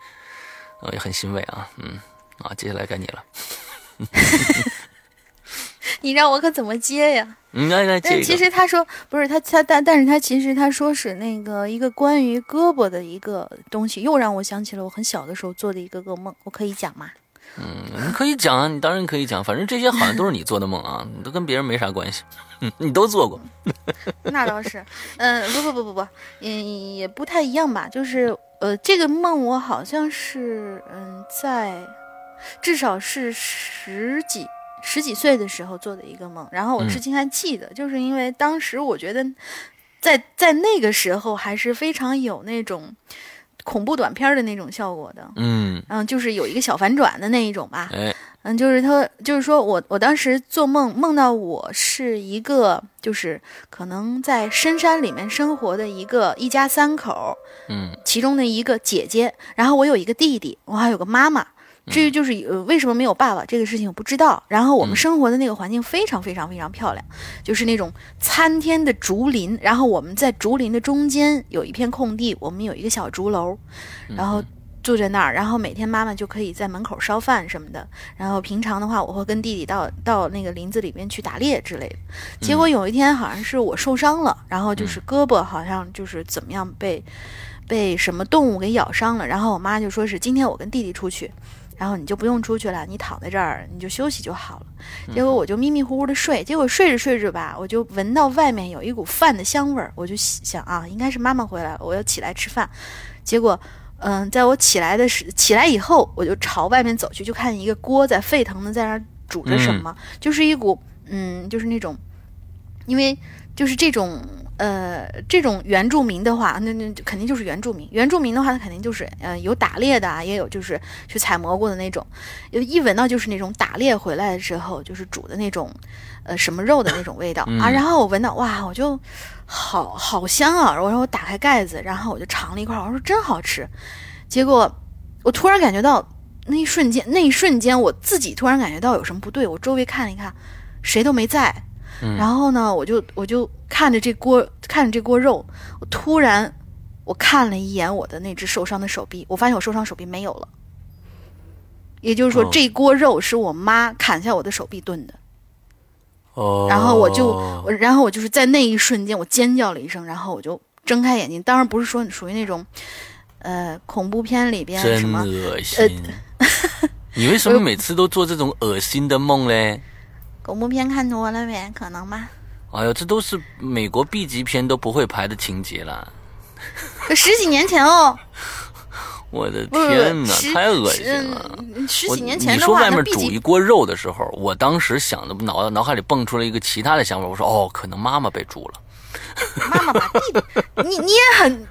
呃，也很欣慰啊。嗯，啊，接下来该你了。你让我可怎么接呀？来来，但其实他说不是他他但但是他其实他说是那个一个关于胳膊的一个东西，又让我想起了我很小的时候做的一个噩梦。我可以讲吗？嗯，你可以讲啊，你当然可以讲。反正这些好像都是你做的梦啊，你都跟别人没啥关系。嗯，你都做过。那倒是，嗯，不不不不不，嗯，也不太一样吧。就是呃，这个梦我好像是嗯，在至少是十几。十几岁的时候做的一个梦，然后我至今还记得，就是因为当时我觉得，在在那个时候还是非常有那种恐怖短片的那种效果的，嗯，嗯，就是有一个小反转的那一种吧。哎，嗯，就是他，就是说我我当时做梦梦到我是一个，就是可能在深山里面生活的一个一家三口，嗯，其中的一个姐姐，然后我有一个弟弟，我还有个妈妈。至于就是呃为什么没有爸爸这个事情我不知道。然后我们嗯生活的那个环境非常非常非常漂亮，就是那种参天的竹林，然后我们在竹林的中间有一片空地，我们有一个小竹楼，然后住在那儿，然后每天妈妈就可以在门口烧饭什么的。然后平常的话，我会跟弟弟到到那个林子里面去打猎之类的。结果有一天好像是我受伤了，然后就是胳膊好像就是怎么样被被什么动物给咬伤了，然后我妈就说是今天我跟弟弟出去。然后你就不用出去了，你躺在这儿，你就休息就好了。结果我就迷迷糊糊的睡，结果睡着睡着吧，我就闻到外面有一股饭的香味儿，我就想啊，应该是妈妈回来了，我要起来吃饭。结果，嗯，在我起来的时起来以后，我就朝外面走去，就看一个锅在沸腾的在那儿煮着什么，就是一股嗯，就是那种，因为就是这种。呃，这种原住民的话，那那肯定就是原住民。原住民的话，他肯定就是呃有打猎的啊，也有就是去采蘑菇的那种。一闻到就是那种打猎回来的时候，就是煮的那种呃什么肉的那种味道、啊。然后我闻到哇，我就好好香啊！我说我打开盖子，然后我就尝了一块，我说真好吃。结果我突然感觉到那一瞬间，那一瞬间我自己突然感觉到有什么不对。我周围看了一看，谁都没在。然后呢，我就我就看着这锅，看着这锅肉，我突然我看了一眼我的那只受伤的手臂，我发现我受伤手臂没有了。也就是说，哦这锅肉是我妈砍下我的手臂炖的。哦，然后我就，我然后我就是在那一瞬间，我尖叫了一声，然后我就睁开眼睛。当然不是说属于那种，呃，恐怖片里边什么，恶心。你为什么每次都做这种恶心的梦嘞？恐怖片看多了呗，可能吧。哎呦，这都是美国 B 级片都不会拍的情节了。可十几年前哦，我的天哪，太恶心了！嗯十几年前你说外面煮一锅肉的时候，我当时想的脑脑海里蹦出了一个其他的想法，我说哦，可能妈妈被煮了。妈妈把弟弟，你你也很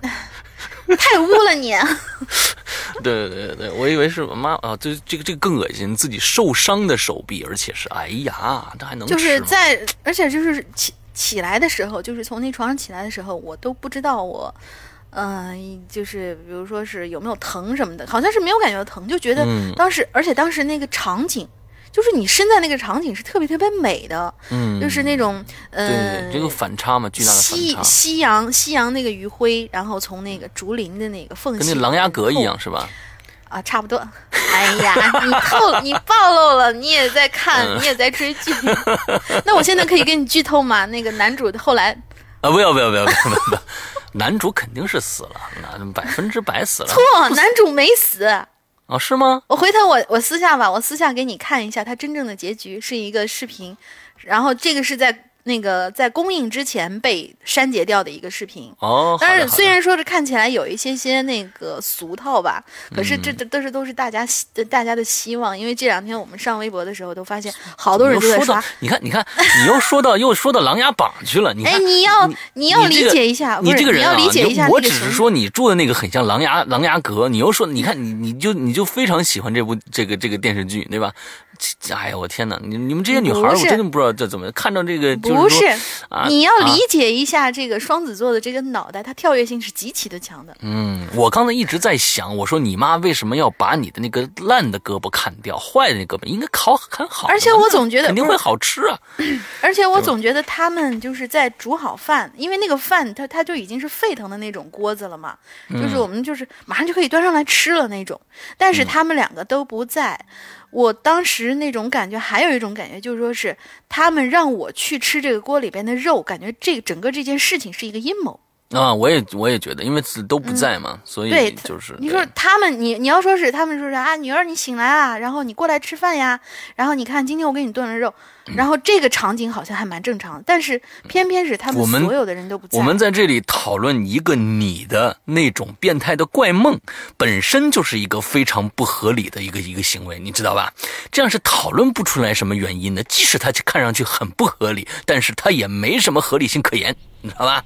太污了你。对对对对，我以为是我妈啊，这这个这个更恶心，自己受伤的手臂，而且是哎呀，这还能就是在，而且就是起起来的时候，就是从那床上起来的时候，我都不知道我，嗯、就是比如说是有没有疼什么的，好像是没有感觉到疼，就觉得嗯当时，而且当时那个场景，就是你身在那个场景是特别特别美的，嗯，就是那种，嗯这个反差嘛，巨大的反夕差，夕阳夕阳那个余晖，然后从那个竹林的那个缝隙，跟那狼牙阁一样是吧？啊，差不多。哎呀，你透你暴露了，你也在看，嗯你也在追剧。那我现在可以跟你剧透吗？那个男主后来啊，不要不要不要不要不要不要，男主肯定是死了，那百分之百死了。错，男主没死。啊，是吗？我回头我我私下吧，我私下给你看一下他真正的结局是一个视频，然后这个是在那个在公映之前被删节掉的一个视频。哦，好但是虽然说是看起来有一些些那个俗套吧，可是嗯这这都是都是大家希大家的希望，因为这两天我们上微博的时候都发现好多人都在刷。，你看你看，你又说到又说到琅琊榜去了，你看哎，你要你要理解一下，你这个人啊，要理解一下我只是说你住的那个很像琅琊琅琊阁，你又说你看你你就你就非常喜欢这部这个这个电视剧，对吧？这哎呀，我天哪！你你们这些女孩我真的不知道这怎么看到这个，就不是你要啊理解一下这个双子座的这个脑袋，它跳跃性是极其的强的。嗯，我刚才一直在想，我说你妈为什么要把你的那个烂的胳膊砍掉，坏的那胳膊应该烤很好，而且我总觉得肯定会好吃啊。而且我总觉得他们就是在煮好饭，因为那个饭它它就已经是沸腾的那种锅子了嘛，就是嗯我们就是马上就可以端上来吃了那种。但是他们两个都不在，我当时那种感觉，还有一种感觉就是说是他们让我去吃这个锅里边的肉，感觉这整个这件事情是一个阴谋。啊，我也我也觉得，因为都不在嘛，所以就是你说他们，你你要说是他们说是啊，女儿你醒来啊，然后你过来吃饭呀，然后你看今天我给你炖了肉，然后这个场景好像还蛮正常的，但是偏偏是他们所有的人都不在。我们在这里讨论一个你的那种变态的怪梦，本身就是一个非常不合理的一个一个行为，你知道吧？这样是讨论不出来什么原因的。即使它看上去很不合理，但是它也没什么合理性可言，你知道吧？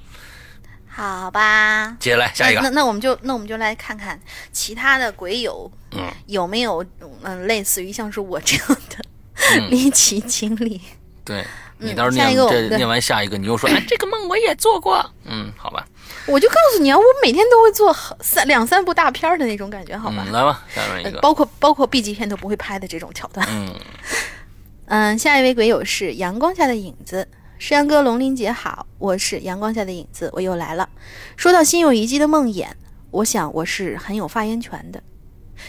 好吧。接下来下一个那，那我们就那我们就来看看其他的鬼友，嗯有没有嗯、类似于像是我这样的嗯 离奇经历？对你嗯到时候下一个我念这念完下一个，你又说 哎这个梦我也做过，嗯，好吧，我就告诉你啊，我每天都会做很三两三部大片儿的那种感觉，好吧？嗯，来吧，下面一呃个，包括包括 B 级片都不会拍的这种桥段。嗯嗯，下一位鬼友是阳光下的影子。山哥，龙鳞姐好，我是阳光下的影子，我又来了。说到心有遗迹的梦魇，我想我是很有发言权的，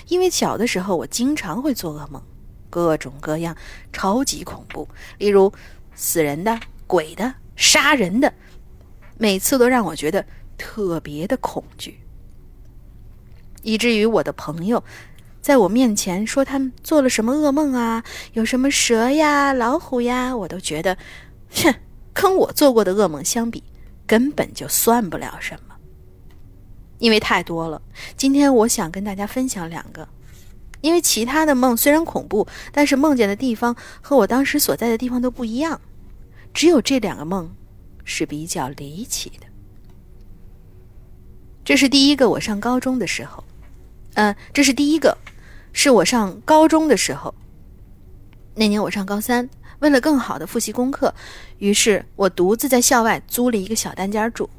因为小的时候我经常会做噩梦，各种各样，超级恐怖，例如死人的、鬼的、杀人的，每次都让我觉得特别的恐惧，以至于我的朋友在我面前说他们做了什么噩梦啊，有什么蛇呀、老虎呀，我都觉得，哼，跟我做过的噩梦相比，根本就算不了什么，因为太多了。今天我想跟大家分享两个，因为其他的梦虽然恐怖，但是梦见的地方和我当时所在的地方都不一样，只有这两个梦是比较离奇的。这是第一个，我上高中的时候，嗯、这是第一个，是我上高中的时候。那年我上高三，为了更好的复习功课，于是我独自在校外租了一个小单间住。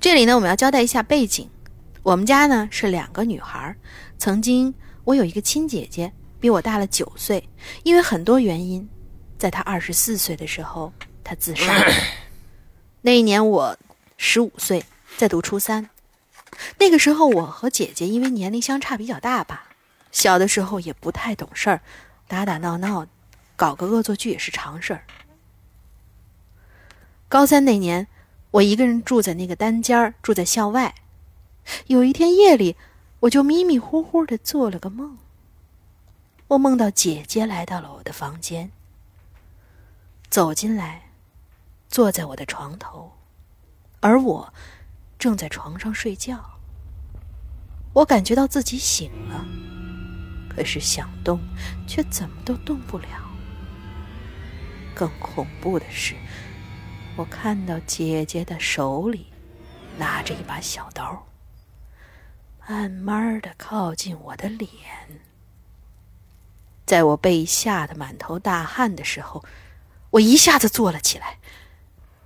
这里呢，我们要交代一下背景。我们家呢是两个女孩儿，曾经我有一个亲姐姐，比我大了九岁，因为很多原因，在她二十四岁的时候，她自杀了。那一年我十五岁，在读初三。那个时候，我和姐姐因为年龄相差比较大吧，小的时候也不太懂事儿，打打闹闹，搞个恶作剧也是常事儿。高三那年，我一个人住在那个单间儿，住在校外。有一天夜里，我就迷迷糊糊的做了个梦。我梦到姐姐来到了我的房间，走进来，坐在我的床头，而我正在床上睡觉。我感觉到自己醒了，可是想动却怎么都动不了。更恐怖的是，我看到姐姐的手里拿着一把小刀，慢慢的靠近我的脸。在我被吓得满头大汗的时候，我一下子坐了起来。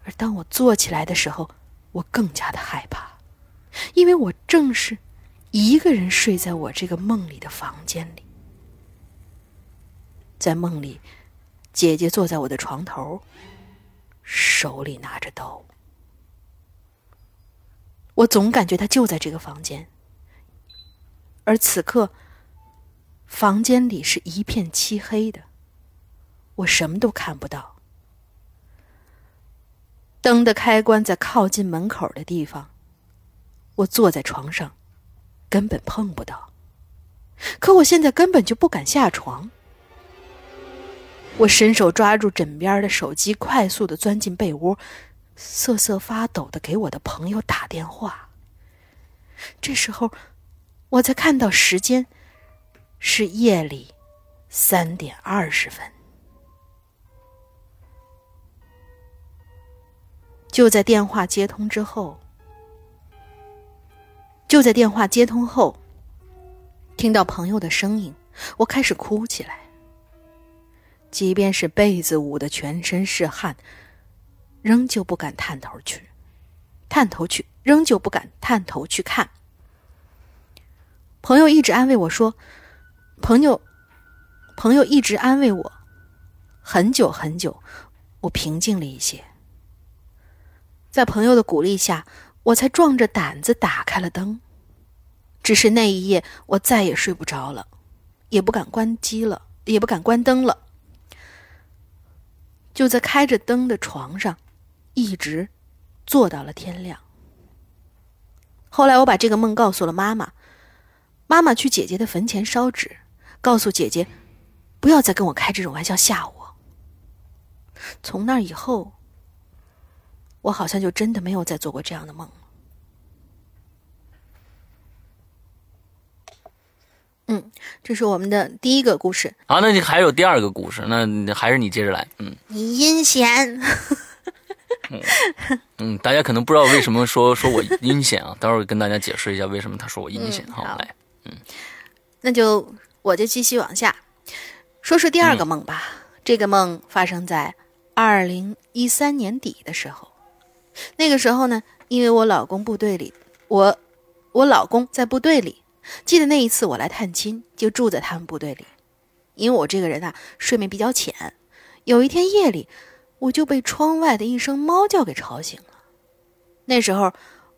而当我坐起来的时候，我更加的害怕，因为我正是一个人睡在我这个梦里的房间里。在梦里，姐姐坐在我的床头，手里拿着刀。我总感觉她就在这个房间，而此刻，房间里是一片漆黑的，我什么都看不到。灯的开关在靠近门口的地方，我坐在床上，根本碰不到。可我现在根本就不敢下床。我伸手抓住枕边的手机，快速的钻进被窝，瑟瑟发抖的给我的朋友打电话。这时候，我才看到时间是夜里三点二十分。就在电话接通之后，就在电话接通后，听到朋友的声音，我开始哭起来。即便是被子捂得全身是汗，仍旧不敢探头去，探头去，仍旧不敢探头去看。朋友一直安慰我说：“朋友，朋友一直安慰我。”很久很久，我平静了一些。在朋友的鼓励下，我才壮着胆子打开了灯。只是那一夜，我再也睡不着了，也不敢关机了，也不敢关灯了。就在开着灯的床上，一直坐到了天亮。后来我把这个梦告诉了妈妈，妈妈去姐姐的坟前烧纸，告诉姐姐不要再跟我开这种玩笑吓我。从那以后，我好像就真的没有再做过这样的梦嗯，这是我们的第一个故事。好，那你还有第二个故事，那还是你接着来。嗯你阴险，嗯，大家可能不知道为什么说说我阴险啊，待会儿跟大家解释一下为什么他说我阴险。好，来，嗯，那就我就继续往下说说第二个梦吧。这个梦发生在二零一三年底的时候，那个时候呢，因为我老公部队里，我我老公在部队里，记得那一次我来探亲，就住在他们部队里。因为我这个人啊，睡眠比较浅，有一天夜里，我就被窗外的一声猫叫给吵醒了。那时候，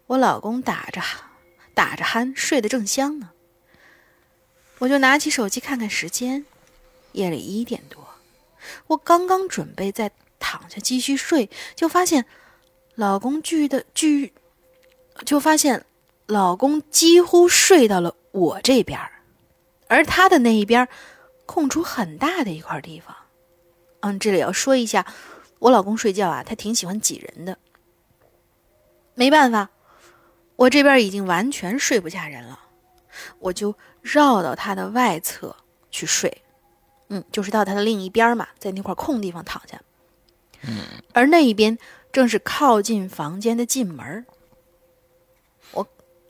我老公打着打着鼾，睡得正香呢。我就拿起手机看看时间，夜里一点多。我刚刚准备再躺下继续睡，就发现老公巨的巨，就发现老公几乎睡到了我这边而他的那一边空出很大的一块地方。嗯，这里要说一下，我老公睡觉啊，他挺喜欢挤人的。没办法，我这边已经完全睡不下人了，我就绕到他的外侧去睡。嗯，就是到他的另一边嘛，在那块空地方躺下。嗯，而那一边正是靠近房间的进门。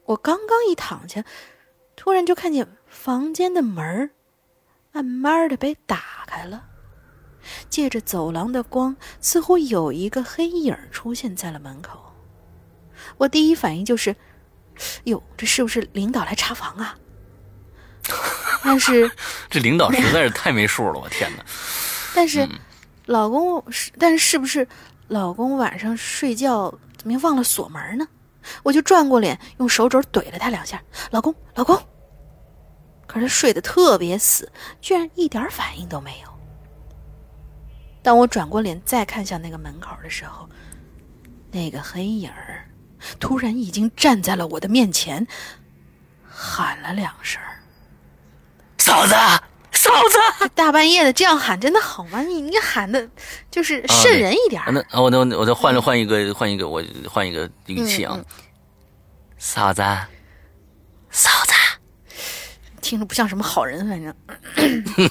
我我刚刚一躺下，突然就看见房间的门慢慢的被打开了，借着走廊的光，似乎有一个黑影出现在了门口。我第一反应就是，哟，这是不是领导来查房啊？但是这领导实在是太没数了，我天哪！但是老公是，但是是不是老公晚上睡觉怎么又忘了锁门呢？我就转过脸，用手肘怼了他两下。老公，老公！可是睡得特别死，居然一点反应都没有。当我转过脸再看向那个门口的时候，那个黑影儿突然已经站在了我的面前，喊了两声。嫂子，嫂子！大半夜的这样喊真的好吗？你你喊的，就是瘆人一点。那啊，我那我再换换一个，换一个，我换一个语气啊。嫂子，嫂子，听着不像什么好人，反正。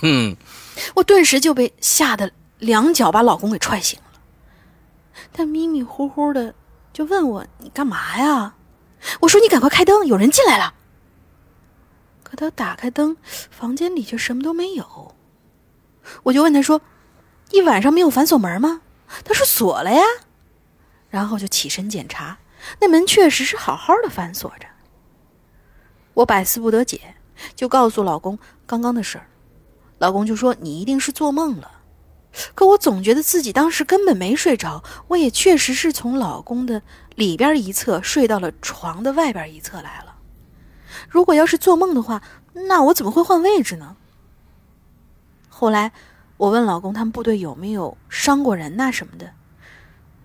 我顿时就被吓得两脚把老公给踹醒了。他迷迷糊糊的就问我：“你干嘛呀？”我说：“你赶快开灯，有人进来了。”可他打开灯，房间里却什么都没有。我就问他说：“一晚上没有反锁门吗？”他说：“锁了呀。”然后就起身检查，那门确实是好好的反锁着。我百思不得解，就告诉老公刚刚的事儿。老公就说：“你一定是做梦了。”可我总觉得自己当时根本没睡着，我也确实是从老公的里边一侧睡到了床的外边一侧来了。如果要是做梦的话，那我怎么会换位置呢？后来我问老公，他们部队有没有伤过人呐什么的？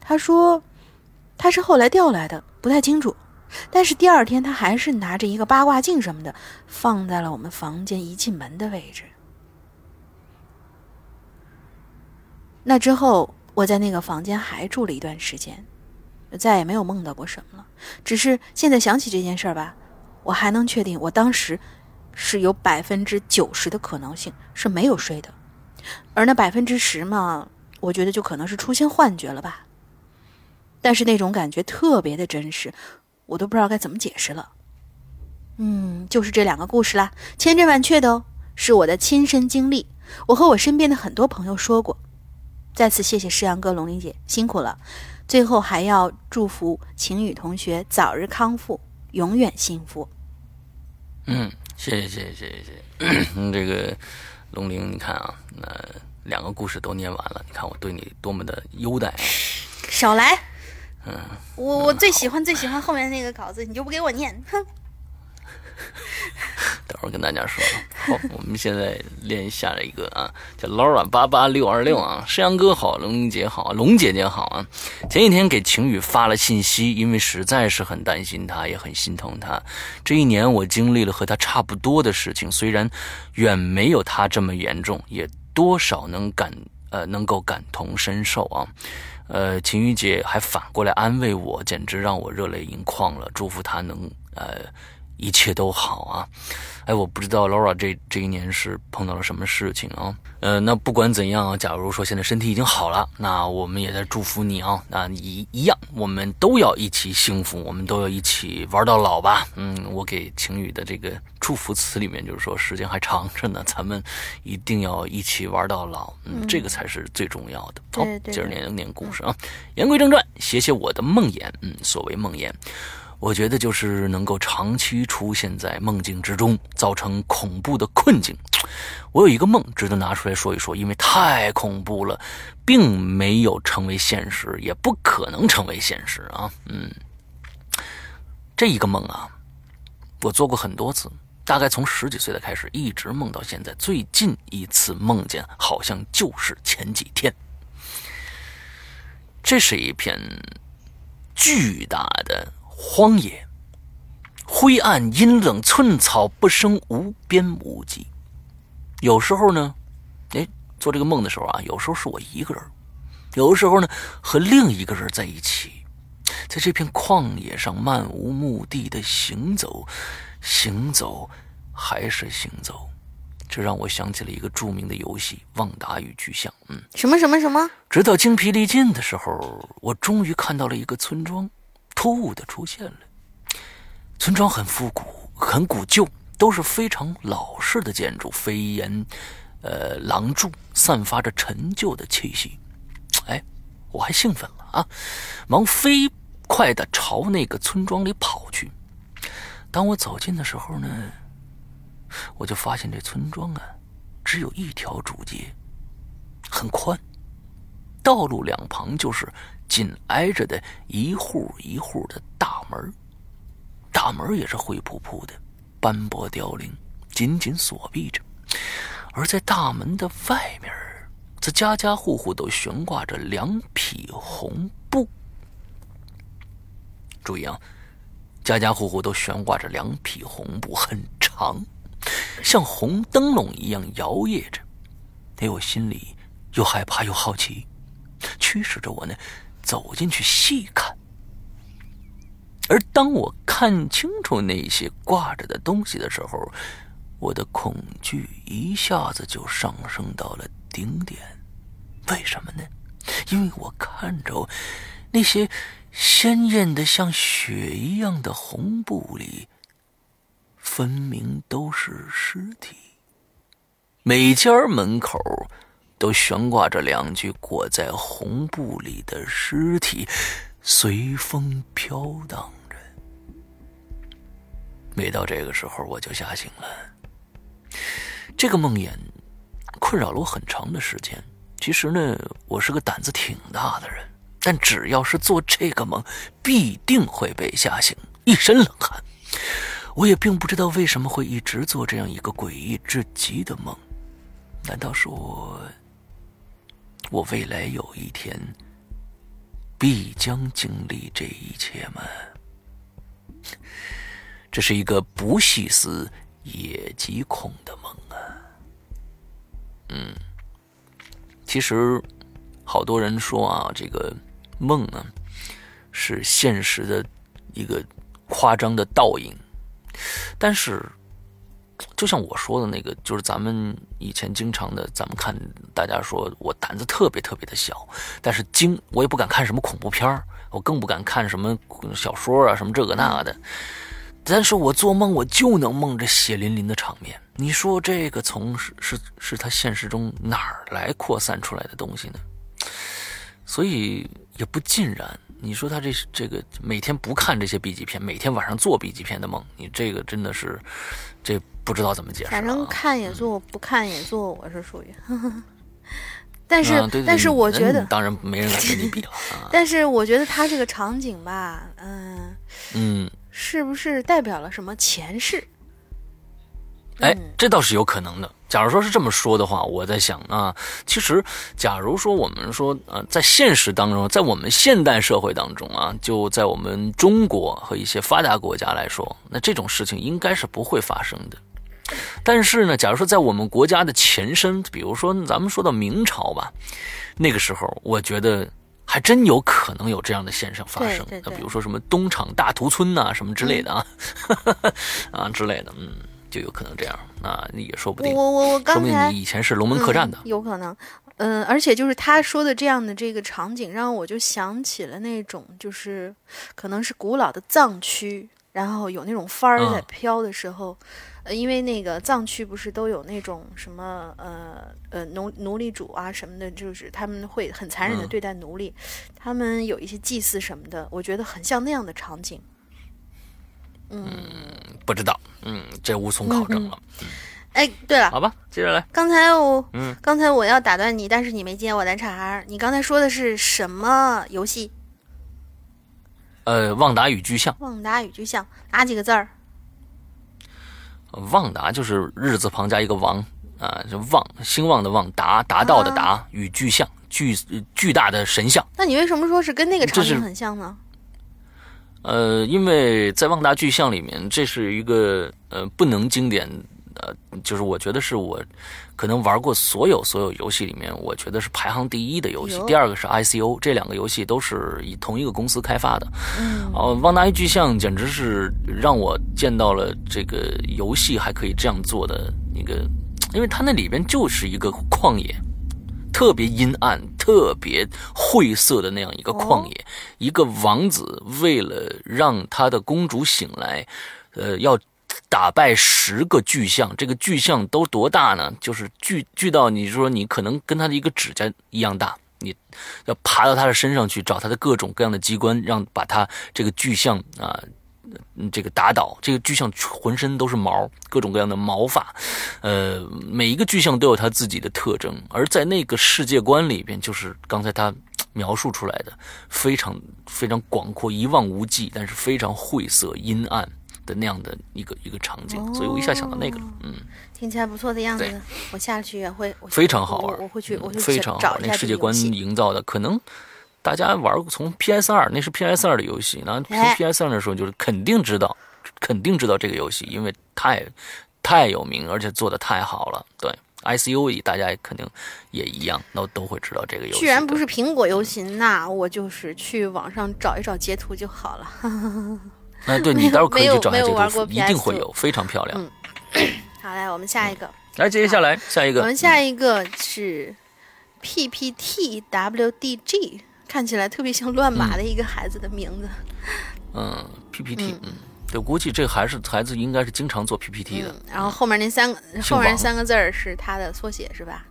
他说他是后来调来的，不太清楚。但是第二天他还是拿着一个八卦镜什么的，放在了我们房间一进门的位置。那之后我在那个房间还住了一段时间，再也没有梦到过什么了。只是现在想起这件事儿吧。我还能确定，我当时是有百分之九十的可能性是没有睡的，而那百分之十嘛，我觉得就可能是出现幻觉了吧。但是那种感觉特别的真实，我都不知道该怎么解释了。嗯，就是这两个故事啦，千真万确的哦，是我的亲身经历。我和我身边的很多朋友说过。再次谢谢诗阳哥、龙玲姐辛苦了。最后还要祝福晴雨同学早日康复，永远幸福。嗯谢谢谢谢谢谢谢这个龙玲你看啊那两个故事都念完了你看我对你多么的优待少来。嗯我我最喜欢最喜欢后面那个稿子你就不给我念。哼等会儿跟大家说，好，我们现在练下了一个啊，叫 Laura 八八六二六啊，山羊哥好，龙姐好，龙姐姐好啊。前几天给晴雨发了信息，因为实在是很担心她，也很心疼她。这一年我经历了和她差不多的事情，虽然远没有她这么严重，也多少能感呃能够感同身受啊。呃，晴雨姐还反过来安慰我，简直让我热泪盈眶了，祝福她能呃。一切都好啊。哎，我不知道 Laura 这这一年是碰到了什么事情啊？呃，那不管怎样啊，假如说现在身体已经好了，那我们也在祝福你啊。那一一样，我们都要一起幸福，我们都要一起玩到老吧。嗯，我给晴雨的这个祝福词里面就是说，时间还长着呢，咱们一定要一起玩到老。嗯，这个才是最重要的。好，接着念念故事啊。言归正传，写写我的梦魇。嗯，所谓梦魇。我觉得就是能够长期出现在梦境之中，造成恐怖的困境。我有一个梦值得拿出来说一说，因为太恐怖了，并没有成为现实，也不可能成为现实啊。嗯，这一个梦啊，我做过很多次，大概从十几岁的开始，一直梦到现在。最近一次梦见，好像就是前几天。这是一片巨大的。荒野，灰暗阴冷，寸草不生，无边无际。有时候呢，哎，做这个梦的时候啊，有时候是我一个人，有的时候呢和另一个人在一起，在这片旷野上漫无目的的行走，行走，还是行走。这让我想起了一个著名的游戏《旺达与巨像》。嗯，什么什么什么？直到精疲力尽的时候，我终于看到了一个村庄。突兀的出现了，村庄很复古，很古旧，都是非常老式的建筑，飞檐，呃，廊柱，散发着陈旧的气息。哎，我还兴奋了啊，忙飞快的朝那个村庄里跑去。当我走近的时候呢，我就发现这村庄啊，只有一条主街，很宽，道路两旁就是。紧挨着的一户一户的大门，大门也是灰扑扑的，斑驳凋零，紧紧锁闭着。而在大门的外面，则家家户户都悬挂着两匹红布。注意啊，家家户户都悬挂着两匹红布，很长，像红灯笼一样摇曳着。哎，我心里又害怕又好奇，驱使着我呢。走进去细看，而当我看清楚那些挂着的东西的时候，我的恐惧一下子就上升到了顶点。为什么呢？因为我看着那些鲜艳的像血一样的红布里，分明都是尸体。每家门口。都悬挂着两具裹在红布里的尸体，随风飘荡着。每到这个时候，我就吓醒了。这个梦魇困扰了我很长的时间。其实呢，我是个胆子挺大的人，但只要是做这个梦，必定会被吓醒，一身冷汗。我也并不知道为什么会一直做这样一个诡异至极的梦。难道说？我我未来有一天必将经历这一切吗？这是一个不细思也极恐的梦啊。嗯，其实好多人说啊，这个梦啊是现实的一个夸张的倒影，但是。就像我说的那个，就是咱们以前经常的，咱们看大家说我胆子特别特别的小，但是惊我也不敢看什么恐怖片我更不敢看什么小说啊，什么这个那的。但是我做梦我就能梦着血淋淋的场面。你说这个从是是是他现实中哪儿来扩散出来的东西呢？所以也不尽然。你说他这这个每天不看这些 B 级片，每天晚上做 B 级片的梦，你这个真的是这。不知道怎么解释，反正看也做，不看也做，我是属于。但是，但是我觉得，当然没人敢跟你比了。但是我觉得他这个场景吧，嗯嗯，是不是代表了什么前世？哎，这倒是有可能的。假如说是这么说的话，我在想啊，其实，假如说我们说呃，在现实当中，在我们现代社会当中啊，就在我们中国和一些发达国家来说，那这种事情应该是不会发生的。但是呢，假如说在我们国家的前身，比如说咱们说到明朝吧，那个时候，我觉得还真有可能有这样的现象发生。那比如说什么东厂大屠村呐、什么之类的啊，啊之类的，嗯，就有可能这样，那也说不定。我我我我说明刚才你以前是龙门客栈的嗯，有可能。嗯，而且就是他说的这样的这个场景，让我就想起了那种，就是可能是古老的藏区，然后有那种帆儿在嗯飘的时候，呃，因为那个藏区不是都有那种什么呃呃奴奴隶主啊什么的，就是他们会很残忍的嗯对待奴隶，他们有一些祭祀什么的，我觉得很像那样的场景。嗯不知道，嗯，这无从考证了。哎，对了，好吧，接着来，刚才我，嗯，刚才我要打断你，但是你没接我的茬儿。你刚才说的是什么游戏？呃，旺达与巨像，旺达与巨像哪几个字儿？旺达就是日字旁加一个王啊，就旺，兴旺的旺，达达到的达，与巨像，巨巨大的神像。那你为什么说是跟那个场景很像呢？呃，因为在旺达巨像里面，这是一个呃不能经典，呃，就是我觉得是我可能玩过所有所有游戏里面，我觉得是排行第一的游戏。第二个是 ICO，这两个游戏都是以同一个公司开发的。嗯，哦，旺达与巨像简直是让我见到了这个游戏还可以这样做的一个，因为它那里边就是一个旷野，特别阴暗、特别晦涩的那样一个旷野。一个王子为了让他的公主醒来，呃，要打败十个巨象。这个巨象都多大呢？就是巨巨到你说你可能跟他的一个指甲一样大。你要爬到他的身上去找他的各种各样的机关，让把他这个巨象啊，这个打倒。这个巨象浑身都是毛，各种各样的毛发，呃，每一个巨象都有它自己的特征，而在那个世界观里边，就是刚才他描述出来的，非常非常广阔、一望无际，但是非常晦涩、阴暗的那样的一个一个场景，所以我一下想到那个了，嗯。听起来不错的样子。我下去也会，我非常好玩我我会去，嗯我会去非常好玩。找那世界观营造的，可能大家玩过从 PS 二，那是 PS 二的游戏，然后从哎 PS 二的时候就是肯定知道，肯定知道这个游戏，因为太太有名，而且做的太好了。对，ICU 大家肯定也一样，那都会知道这个游戏。居然不是苹果游戏，那我就是去网上找一找截图就好了。哎，对你待会儿可以去找一下没有没有玩过这个，一定会有，非常漂亮。嗯 好，来，我们下一个，来，接下来下一个我们下一个是 PPTWDG，看起来特别像乱码的一个孩子的名字。嗯 PPT，嗯，对，估计这还是孩子应该是经常做 PPT 的。嗯，然后后面那三个姓后面那三个字儿是他的缩写是吧？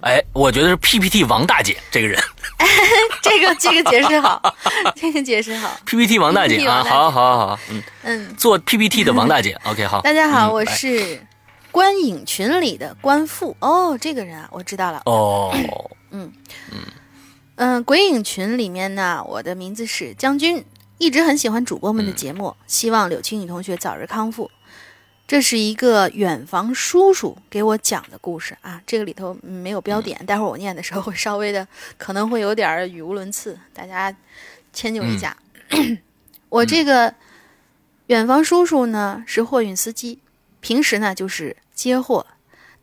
哎，我觉得是 PPT 王大姐这个人 这个这个解释好，这个解释好。PPT 王大姐啊，好好好好，嗯。嗯，做 PPT 的王大姐，OK，好。大家好，嗯我是观影群里的官复。哦，这个人啊，我知道了。哦，嗯嗯，鬼影群里面呢，我的名字是将军，一直很喜欢主播们的节目，希望柳青雨同学早日康复。这是一个远房叔叔给我讲的故事啊，这个里头嗯没有标点，待会儿我念的时候会稍微的可能会有点儿语无伦次，大家迁就一下。我这个远房叔叔呢是货运司机，平时呢就是接货，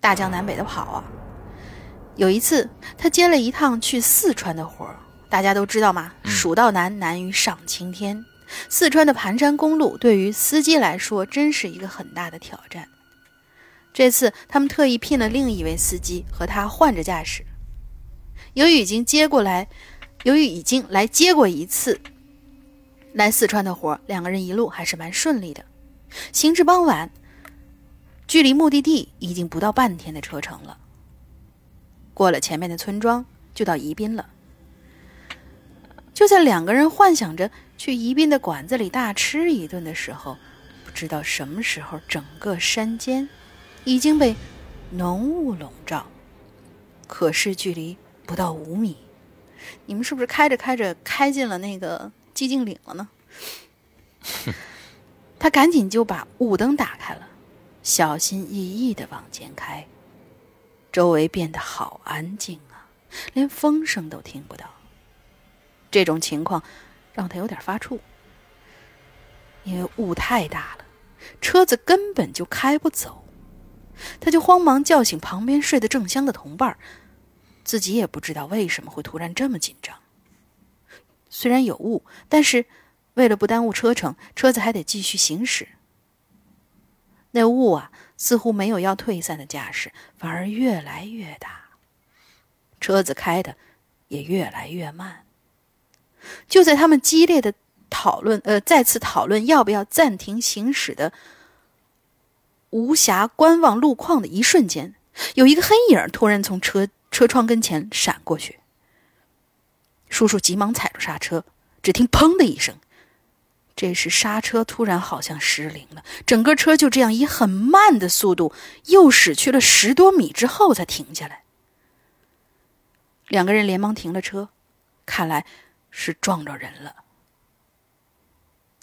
大江南北的跑啊。有一次，他接了一趟去四川的活儿。大家都知道嘛，蜀道难，难于上青天。四川的盘山公路对于司机来说，真是一个很大的挑战。这次，他们特意聘了另一位司机和他换着驾驶。由于已经接过来，由于已经来接过一次来四川的活，两个人一路还是蛮顺利的。行至傍晚，距离目的地已经不到半天的车程了。过了前面的村庄，就到宜宾了。就在两个人幻想着去宜宾的馆子里大吃一顿的时候，不知道什么时候，整个山间已经被浓雾笼罩，可是距离不到五米。你们是不是开着开着开进了那个寂静岭了呢？他赶紧就把雾灯打开了，小心翼翼地往前开。周围变得好安静啊，连风声都听不到。这种情况让他有点发怵，因为雾太大了，车子根本就开不走。他就慌忙叫醒旁边睡得正香的同伴，自己也不知道为什么会突然这么紧张。虽然有雾，但是为了不耽误车程，车子还得继续行驶。那雾啊，似乎没有要退散的架势，反而越来越大。车子开的也越来越慢。就在他们激烈的讨论，呃，再次讨论要不要暂停行驶的无暇观望路况的一瞬间，有一个黑影突然从车车窗跟前闪过去。叔叔急忙踩住刹车，只听“砰”的一声。这时刹车突然好像失灵了，整个车就这样以很慢的速度又驶去了十多米之后才停下来。两个人连忙停了车，看来是撞着人了。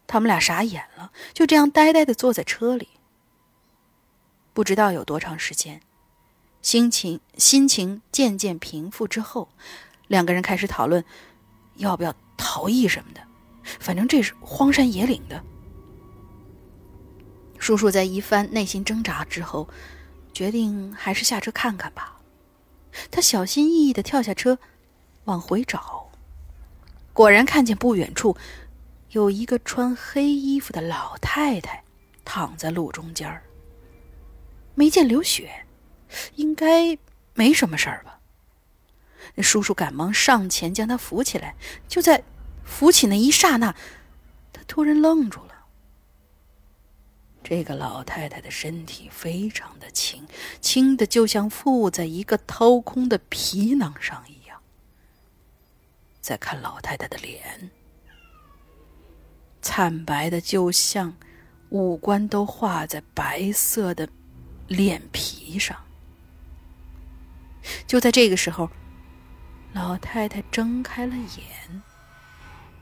他们俩傻眼了，就这样呆呆的坐在车里。不知道有多长时间，心情心情渐渐平复之后，两个人开始讨论要不要逃逸什么的。反正这是荒山野岭的。叔叔在一番内心挣扎之后，决定还是下车看看吧。他小心翼翼的跳下车，往回找，果然看见不远处有一个穿黑衣服的老太太躺在路中间儿，没见流血，应该没什么事儿吧？那叔叔赶忙上前将她扶起来，就在。扶起那一刹那，他突然愣住了。这个老太太的身体非常的轻，轻的就像附在一个掏空的皮囊上一样。再看老太太的脸，惨白的就像五官都画在白色的脸皮上。就在这个时候，老太太睁开了眼。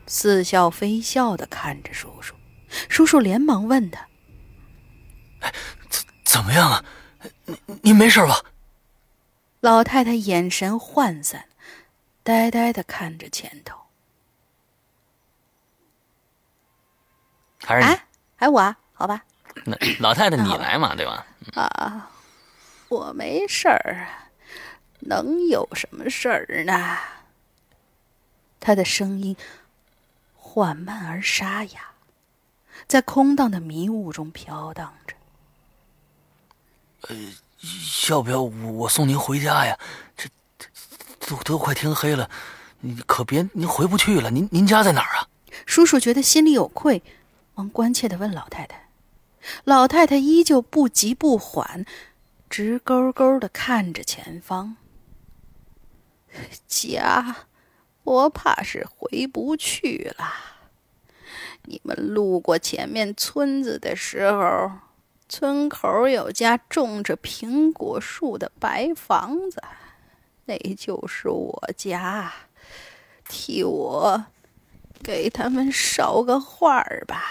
似笑非笑的看着叔叔，叔叔连忙问他：“怎怎么样啊？你你没事吧？”老太太眼神涣散，呆呆的看着前头。还是哎，还我啊？好吧。那老太太你来嘛，对吧？啊，我没事儿，能有什么事儿呢？他的声音。缓慢而沙哑，在空荡的迷雾中飘荡着。呃，要不要我送您回家呀？都都快天黑了，你可别您回不去了。您您家在哪儿啊？叔叔觉得心里有愧，忙关切的问老太太。老太太依旧不急不缓，直勾勾的看着前方。家。我怕是回不去了。你们路过前面村子的时候，村口有家种着苹果树的白房子，那就是我家。替我给他们捎个话儿吧，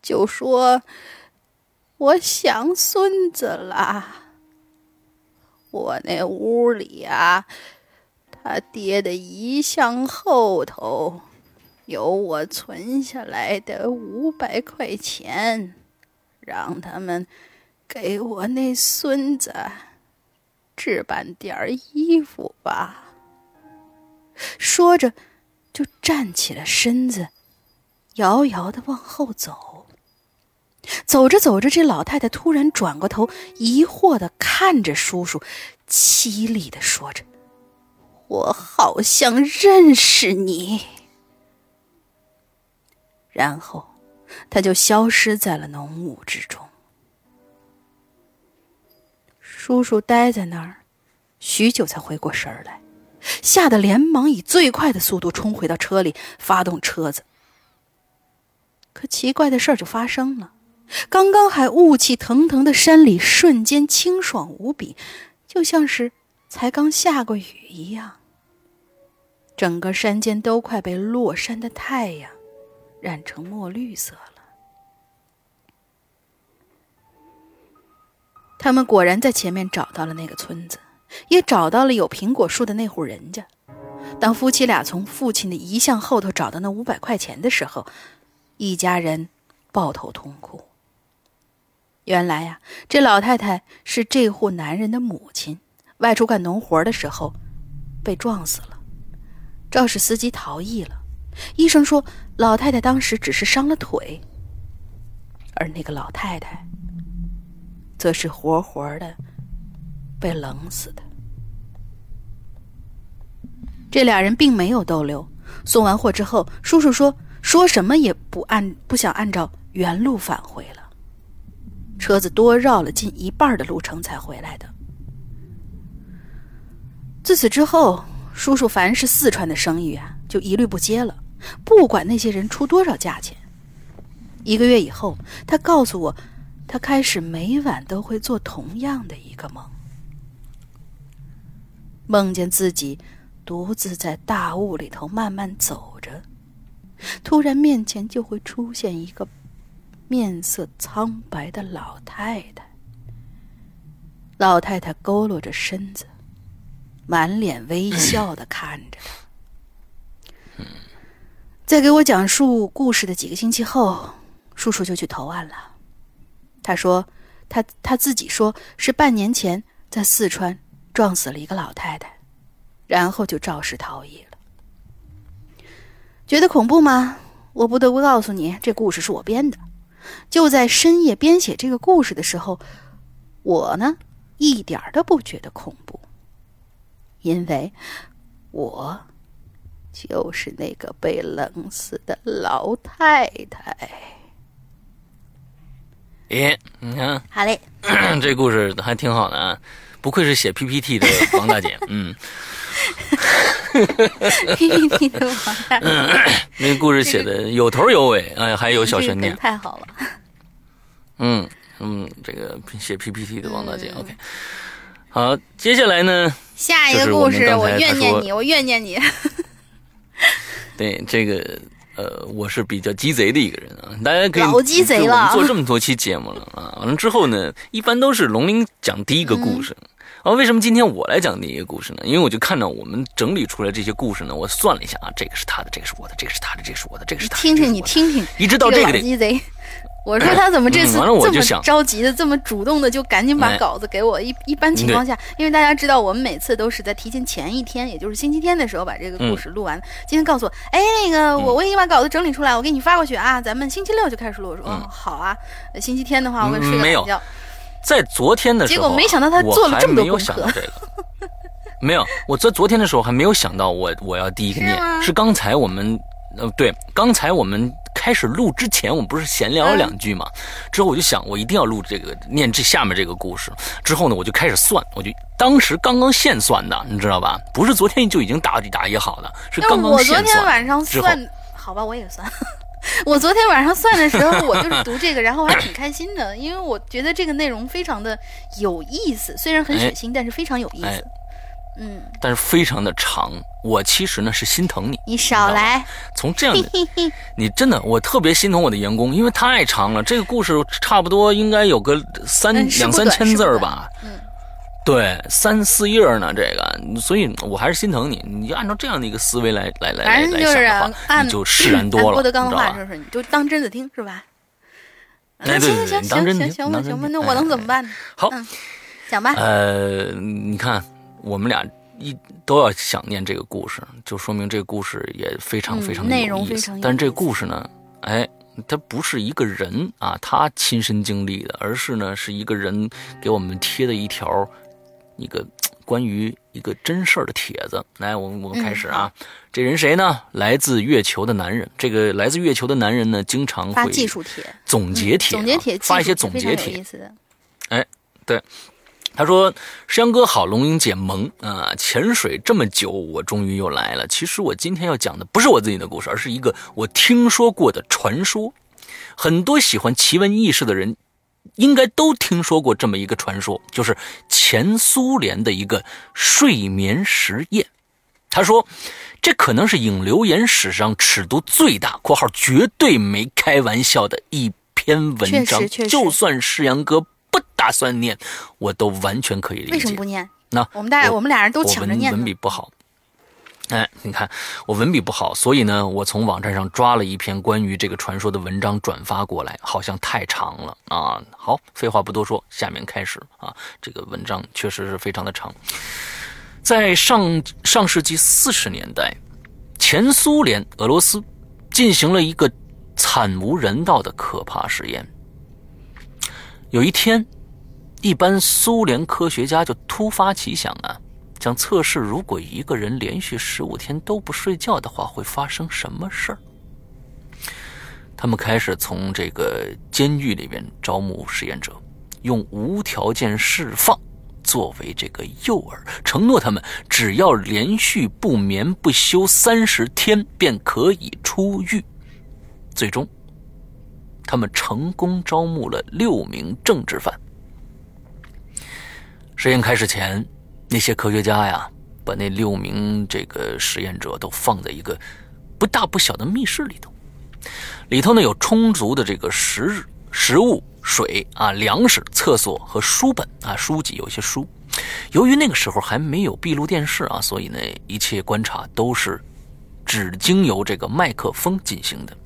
就说我想孙子了。我那屋里啊。他爹的遗像后头有我存下来的五百块钱，让他们给我那孙子置办点儿衣服吧。说着，就站起了身子，摇摇的往后走。走着走着，这老太太突然转过头，疑惑的看着叔叔，凄厉的说着。我好像认识你，然后他就消失在了浓雾之中。叔叔呆在那儿，许久才回过神来，吓得连忙以最快的速度冲回到车里，发动车子。可奇怪的事儿就发生了，刚刚还雾气腾腾的山里瞬间清爽无比，就像是才刚下过雨一样。整个山间都快被落山的太阳染成墨绿色了。他们果然在前面找到了那个村子，也找到了有苹果树的那户人家。当夫妻俩从父亲的遗像后头找到那五百块钱的时候，一家人抱头痛哭。原来呀，这老太太是这户男人的母亲，外出干农活的时候被撞死了。肇事司机逃逸了。医生说，老太太当时只是伤了腿，而那个老太太，则是活活的被冷死的。这俩人并没有逗留。送完货之后，叔叔说说什么也不按不想按照原路返回了。车子多绕了近一半的路程才回来的。自此之后，叔叔凡是四川的生意啊，就一律不接了，不管那些人出多少价钱。一个月以后，他告诉我，他开始每晚都会做同样的一个梦，梦见自己。独自在大雾里头慢慢走着，突然面前就会出现一个面色苍白的老太太。老太太佝偻着身子，满脸微笑的看着他。在给我讲述故事的几个星期后，叔叔就去投案了。他说，他他自己说是半年前在四川撞死了一个老太太。然后就肇事逃逸了。觉得恐怖吗？我不得不告诉你，这故事是我编的。就在深夜编写这个故事的时候，我呢一点都不觉得恐怖，因为我就是那个被冷死的老太太。咦，你看，好嘞，这故事还挺好的啊，不愧是写 PPT 的王大姐，嗯。PPT 的王大那个故事写的有头有尾，哎，还有小悬念，太好了。嗯嗯，这个写 PPT 的王大姐，OK。好，接下来呢？下一个故事，我怨念你，我怨念你。对，这个呃，我是比较鸡贼的一个人啊，大家可以老鸡贼了。做这么多期节目了啊，完了之后呢，一般都是龙鳞讲第一个故事。啊，为什么今天我来讲第一个故事呢？因为我就看到我们整理出来这些故事呢，我算了一下啊，这个是他的，这个是我的，这个是他的，这个是我的，这个是他的。听听你听听，一直到这个鸡贼。我说他怎么这次这么着急的，这么主动的就赶紧把稿子给我？一一般情况下，因为大家知道我们每次都是在提前前一天，也就是星期天的时候把这个故事录完。今天告诉我，哎，那个我我已经把稿子整理出来，我给你发过去啊，咱们星期六就开始录。我说哦，好啊，星期天的话我睡个懒觉。在昨天的时候，结果没想到他做了这么多功课。没有，我在昨天的时候还没有想到我我要第一个念，是刚才我们呃对，刚才我们开始录之前，我们不是闲聊了两句嘛？之后我就想，我一定要录这个念这下面这个故事。之后呢，我就开始算，我就当时刚刚现算的，你知道吧？不是昨天就已经打打也好的，是刚刚现算。我昨天晚上算，好吧，我也算。我昨天晚上算的时候，我就是读这个，然后我还挺开心的，因为我觉得这个内容非常的有意思，虽然很血腥，但是非常有意思。嗯，但是非常的长。我其实呢是心疼你，你少来。从这样的，你真的，我特别心疼我的员工，因为太长了。这个故事差不多应该有个三两三千字吧。嗯。对，三四页呢，这个，所以我还是心疼你。你就按照这样的一个思维来来来来想的话，你就释然多了。郭德纲的话就是，你就当真的听，是吧？行行行行行行吧行吧，那我能怎么办呢？好，讲吧。呃，你看，我们俩一都要想念这个故事，就说明这个故事也非常非常的有意思。但是这个故事呢，哎，它不是一个人啊，他亲身经历的，而是呢，是一个人给我们贴的一条。一个关于一个真事儿的帖子，来，我们我们开始啊。这人谁呢？来自月球的男人。这个来自月球的男人呢，经常发技术帖、总结帖、总结帖，发一些总结帖。哎，对，他说：“山阳哥好，龙英姐萌啊！潜水这么久，我终于又来了。其实我今天要讲的不是我自己的故事，而是一个我听说过的传说。很多喜欢奇闻异事的人。”应该都听说过这么一个传说，就是前苏联的一个睡眠实验。他说，这可能是影留言史上尺度最大（括号绝对没开玩笑）的一篇文章。就算世阳哥不打算念，我都完全可以理解。为什么不念？那我们大我们俩人都抢着念。文笔不好。哎，你看我文笔不好，所以呢，我从网站上抓了一篇关于这个传说的文章转发过来，好像太长了啊。好，废话不多说，下面开始啊。这个文章确实是非常的长。在上上世纪四十年代，前苏联俄罗斯进行了一个惨无人道的可怕实验。有一天，一般苏联科学家就突发奇想啊，想测试如果一个人连续十五天都不睡觉的话，会发生什么事儿。他们开始从这个监狱里面招募实验者，用无条件释放作为这个诱饵，承诺他们只要连续不眠不休三十天便可以出狱。最终，他们成功招募了六名政治犯。实验开始前，那些科学家呀，把那六名这个实验者都放在一个不大不小的密室里头。里头呢有充足的这个食食物、水啊、粮食、厕所和书本啊、书籍，有些书。由于那个时候还没有闭路电视啊，所以呢一切观察都是只经由这个麦克风进行的。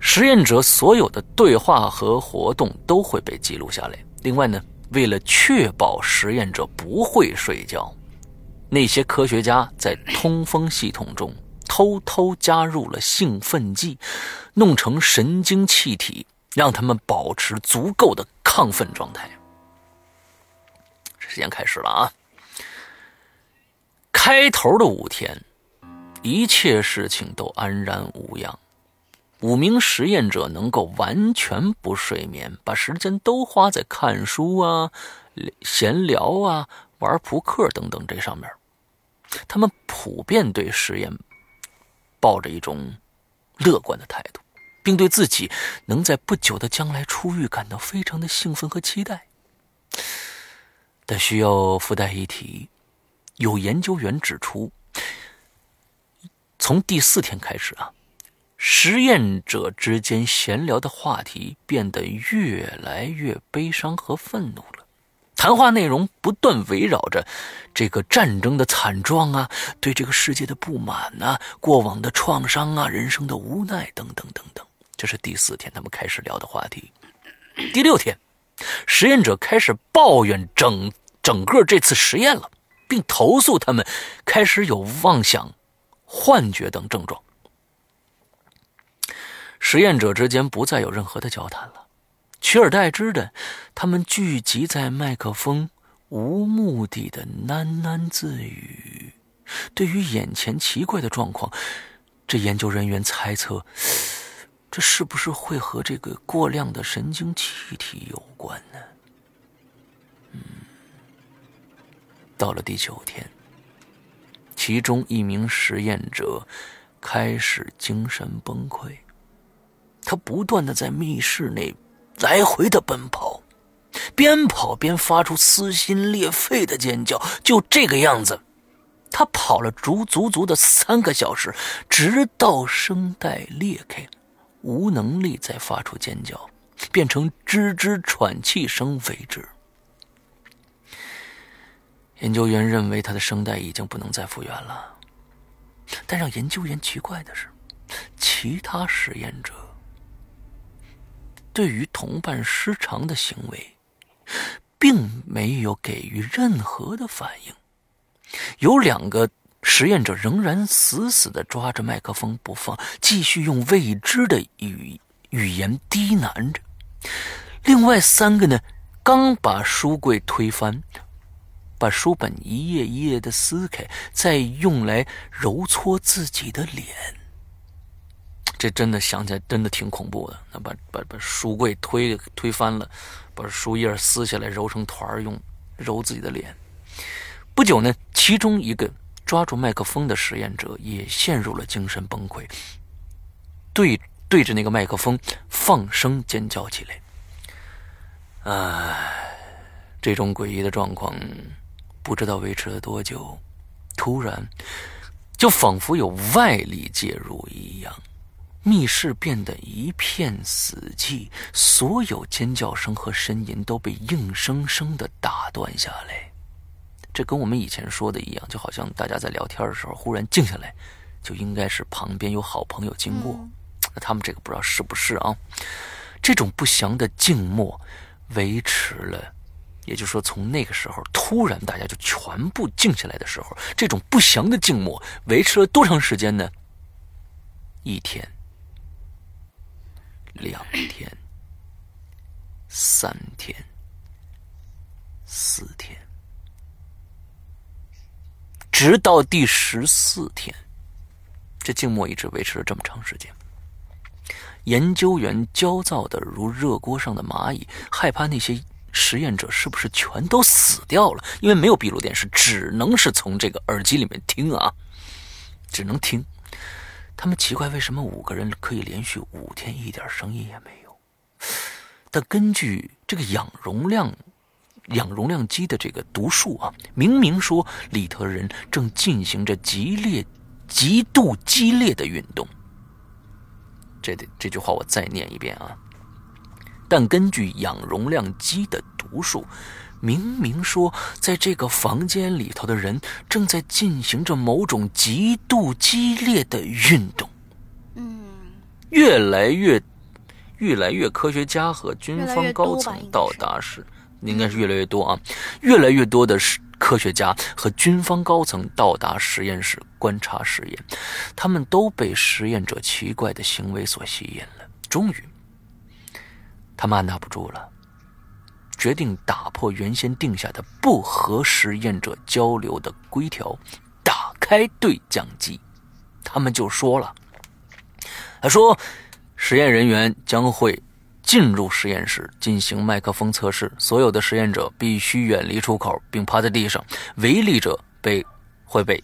实验者所有的对话和活动都会被记录下来。另外呢，为了确保实验者不会睡觉，那些科学家在通风系统中。偷偷加入了兴奋剂，弄成神经气体，让他们保持足够的亢奋状态。时间开始了啊！开头的五天，一切事情都安然无恙。五名实验者能够完全不睡眠，把时间都花在看书啊、闲聊啊、玩扑克等等这上面。他们普遍对实验。抱着一种乐观的态度，并对自己能在不久的将来出狱感到非常的兴奋和期待。但需要附带一提，有研究员指出，从第四天开始啊，实验者之间闲聊的话题变得越来越悲伤和愤怒了。谈话内容不断围绕着这个战争的惨状啊，对这个世界的不满呐，过往的创伤啊，人生的无奈等等等等。这是第四天他们开始聊的话题。第六天，实验者开始抱怨整整个这次实验了，并投诉他们开始有妄想、幻觉等症状。实验者之间不再有任何的交谈了。取而代之的，他们聚集在麦克风，无目的的喃喃自语。对于眼前奇怪的状况，这研究人员猜测，这是不是会和这个过量的神经气体有关呢？嗯，到了第九天，其中一名实验者开始精神崩溃，他不断的在密室内。来回的奔跑，边跑边发出撕心裂肺的尖叫。就这个样子，他跑了足足足的三个小时，直到声带裂开，无能力再发出尖叫，变成吱吱喘气声为止。研究员认为他的声带已经不能再复原了，但让研究员奇怪的是，其他实验者。对于同伴失常的行为，并没有给予任何的反应。有两个实验者仍然死死的抓着麦克风不放，继续用未知的语语言低喃着。另外三个呢，刚把书柜推翻，把书本一页一页的撕开，再用来揉搓自己的脸。这真的想起来，真的挺恐怖的。那把把把书柜推推翻了，把书页撕下来揉成团用揉自己的脸。不久呢，其中一个抓住麦克风的实验者也陷入了精神崩溃，对对着那个麦克风放声尖叫起来。唉，这种诡异的状况不知道维持了多久，突然就仿佛有外力介入一样。密室变得一片死寂，所有尖叫声和呻吟都被硬生生的打断下来。这跟我们以前说的一样，就好像大家在聊天的时候忽然静下来，就应该是旁边有好朋友经过。那他们这个不知道是不是啊？这种不祥的静默维持了也就是说，从那个时候突然大家就全部静下来的时候，这种不祥的静默维持了多长时间呢？一天、两天、三天、四天，直到第十四天，这静默一直维持了这么长时间。研究员焦躁的如热锅上的蚂蚁，害怕那些。实验者是不是全都死掉了？因为没有闭路电视，只能是从这个耳机里面听啊，只能听。他们奇怪为什么五个人可以连续五天一点声音也没有。但根据这个氧容量、氧容量机的这个读数啊，明明说里头人正进行着激烈、极度激烈的运动。这这句话我再念一遍啊。但根据氧容量机的读数，明明说在这个房间里头的人正在进行着某种极度激烈的运动。嗯，越来越、越来越科学家和军方高层到达时，应该是越来越多啊！越来越多的科学家和军方高层到达实验室观察实验，他们都被实验者奇怪的行为所吸引了。终于。他们按捺不住了，决定打破原先定下的不和实验者交流的规条，打开对讲机。他们就说了：“他说，实验人员将会进入实验室进行麦克风测试，所有的实验者必须远离出口，并趴在地上。违例者被会被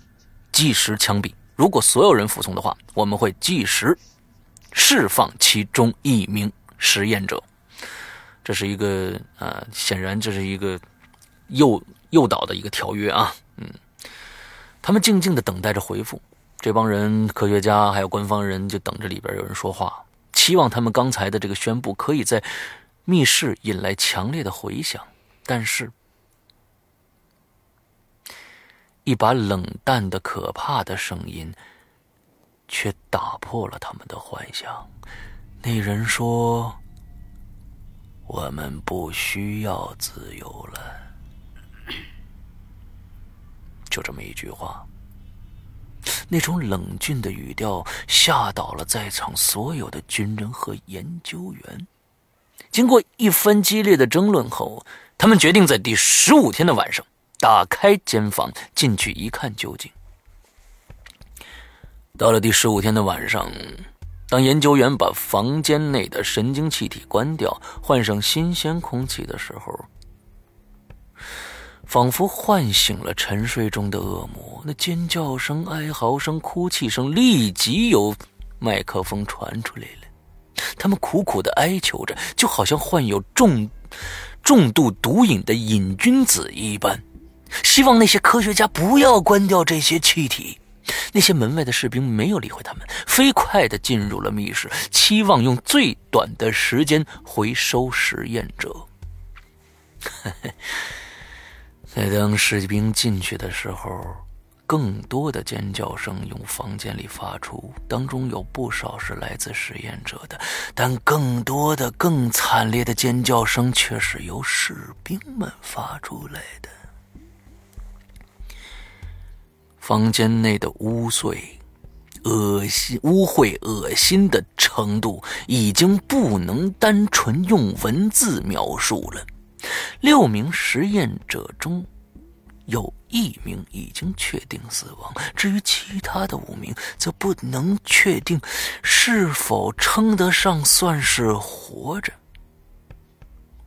计时枪毙。如果所有人服从的话，我们会计时释放其中一名实验者。”这是一个呃，显然这是一个诱诱导的一个条约啊，嗯，他们静静的等待着回复。这帮人，科学家还有官方人，就等着里边有人说话，期望他们刚才的这个宣布可以在密室引来强烈的回响。但是，一把冷淡的、可怕的声音却打破了他们的幻想。那人说。我们不需要自由了，就这么一句话。那种冷峻的语调吓倒了在场所有的军人和研究员。经过一番激烈的争论后，他们决定在第十五天的晚上打开间房进去一看究竟。到了第十五天的晚上。当研究员把房间内的神经气体关掉，换上新鲜空气的时候，仿佛唤醒了沉睡中的恶魔。那尖叫声、哀嚎声、哭泣声立即由麦克风传出来了。他们苦苦的哀求着，就好像患有重重度毒瘾的瘾君子一般，希望那些科学家不要关掉这些气体。那些门外的士兵没有理会他们，飞快地进入了密室，期望用最短的时间回收实验者。在当士兵进去的时候，更多的尖叫声从房间里发出，当中有不少是来自实验者的，但更多的、更惨烈的尖叫声却是由士兵们发出来的。房间内的污秽、恶心、污秽、恶心的程度已经不能单纯用文字描述了。六名实验者中有一名已经确定死亡，至于其他的五名，则不能确定是否称得上算是活着。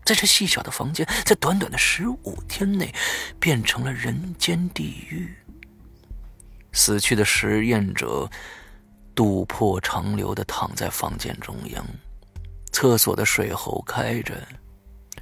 在这细小的房间，在短短的十五天内，变成了人间地狱。死去的实验者肚破长流的躺在房间中央，厕所的水喉开着，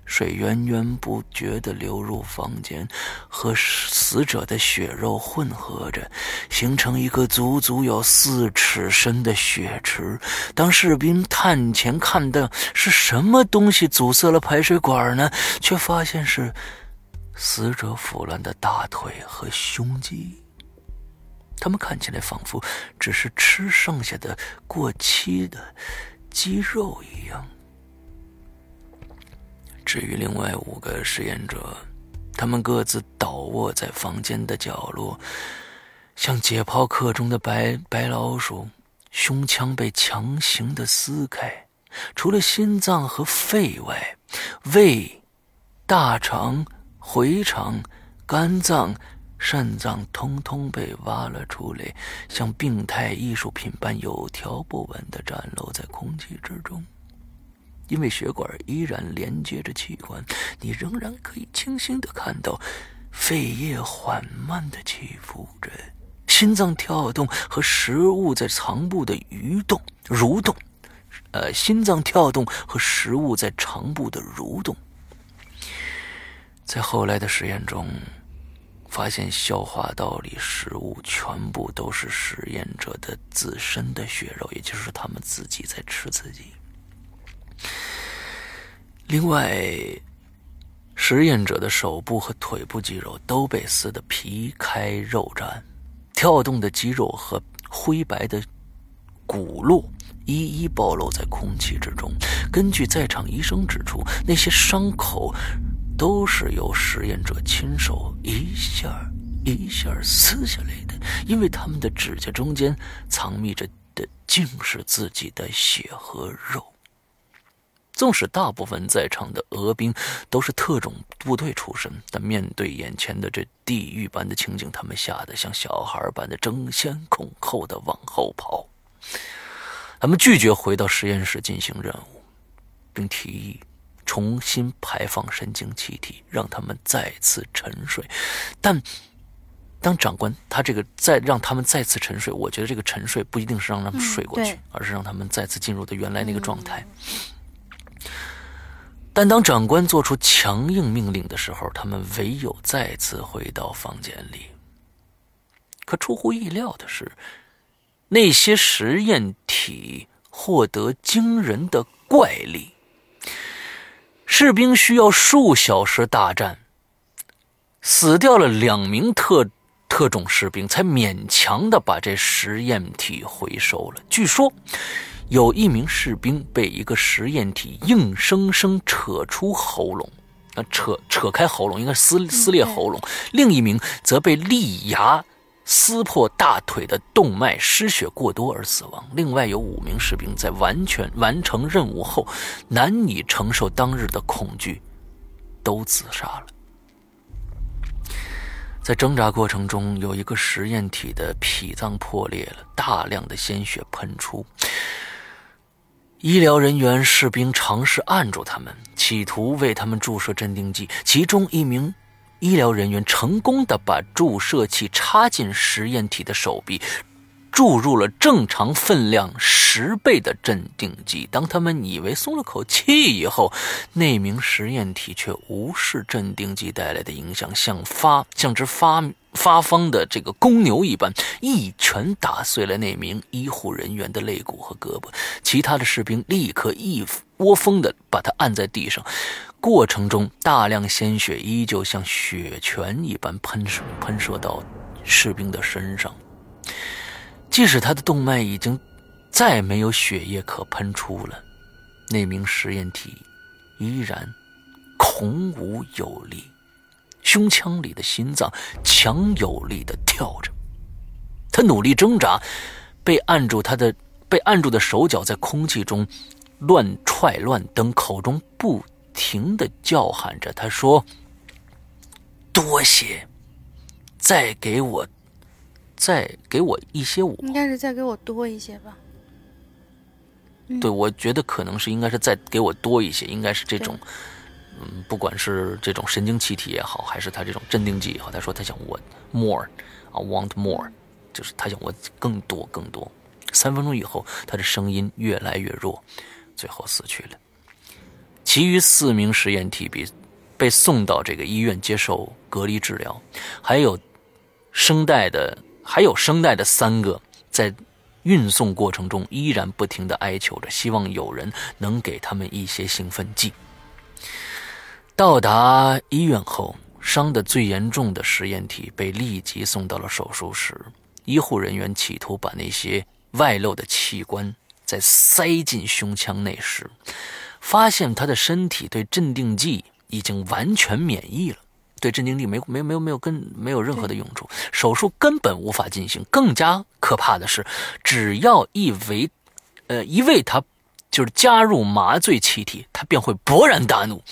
水源源不绝的流入房间，和死者的血肉混合着，形成一个足足有四尺深的血池。当士兵探前看到是什么东西阻塞了排水管呢？却发现是死者腐烂的大腿和胸肌。他们看起来仿佛只是吃剩下的过期的鸡肉一样。至于另外五个实验者，他们各自倒卧在房间的角落，像解剖课中的白白老鼠，胸腔被强行的撕开，除了心脏和肺外，胃、大肠、回肠、肝脏。肾脏通通被挖了出来，像病态艺术品般有条不紊地展露在空气之中。因为血管依然连接着器官，你仍然可以清晰地看到肺叶缓慢地起伏着，心脏跳动和食物在肠部的蠕动、蠕动。呃，心脏跳动和食物在肠部的蠕动。在后来的实验中。发现消化道里食物全部都是实验者的自身的血肉，也就是他们自己在吃自己。另外，实验者的手部和腿部肌肉都被撕得皮开肉绽，跳动的肌肉和灰白的骨络一一暴露在空气之中。根据在场医生指出，那些伤口。都是由实验者亲手一下一下撕下来的，因为他们的指甲中间藏匿着的竟是自己的血和肉。纵使大部分在场的俄兵都是特种部队出身，但面对眼前的这地狱般的情景，他们吓得像小孩般的争先恐后的往后跑。他们拒绝回到实验室进行任务，并提议。重新排放神经气体，让他们再次沉睡。但当长官他这个再让他们再次沉睡，我觉得这个沉睡不一定是让他们睡过去，而是让他们再次进入的原来那个状态。但当长官做出强硬命令的时候，他们唯有再次回到房间里。可出乎意料的是，那些实验体获得惊人的怪力。士兵需要数小时大战，死掉了两名特特种士兵，才勉强的把这实验体回收了。据说，有一名士兵被一个实验体硬生生扯出喉咙，啊，扯扯开喉咙，应该撕撕裂喉咙；另一名则被利牙。撕破大腿的动脉，失血过多而死亡。另外有五名士兵在完全完成任务后，难以承受当日的恐惧，都自杀了。在挣扎过程中，有一个实验体的脾脏破裂了，大量的鲜血喷出。医疗人员、士兵尝试按住他们，企图为他们注射镇定剂。其中一名。医疗人员成功的把注射器插进实验体的手臂，注入了正常分量十倍的镇定剂。当他们以为松了口气以后，那名实验体却无视镇定剂带来的影响，像发像只发发疯的这个公牛一般，一拳打碎了那名医护人员的肋骨和胳膊。其他的士兵立刻一窝蜂的把他按在地上。过程中，大量鲜血依旧像血泉一般喷射喷射到士兵的身上。即使他的动脉已经再没有血液可喷出了，那名实验体依然孔武有力，胸腔里的心脏强有力的跳着。他努力挣扎，被按住他的被按住的手脚在空气中乱踹乱蹬，口中不。停的叫喊着，他说：“多些，再给我，再给我一些我。”应该是再给我多一些吧。对，我觉得可能是应该是再给我多一些，应该是这种，嗯，不管是这种神经气体也好，还是他这种镇定剂也好，他说他想我 more 啊，want more，就是他想我更多更多。三分钟以后，他的声音越来越弱，最后死去了。其余四名实验体被被送到这个医院接受隔离治疗，还有声带的还有声带的三个在运送过程中依然不停的哀求着，希望有人能给他们一些兴奋剂。到达医院后，伤的最严重的实验体被立即送到了手术室，医护人员企图把那些外露的器官再塞进胸腔内时。发现他的身体对镇定剂已经完全免疫了，对镇定剂没没没有没有跟没有任何的用处，手术根本无法进行。更加可怕的是，只要一为，呃，一为他就是加入麻醉气体，他便会勃然大怒，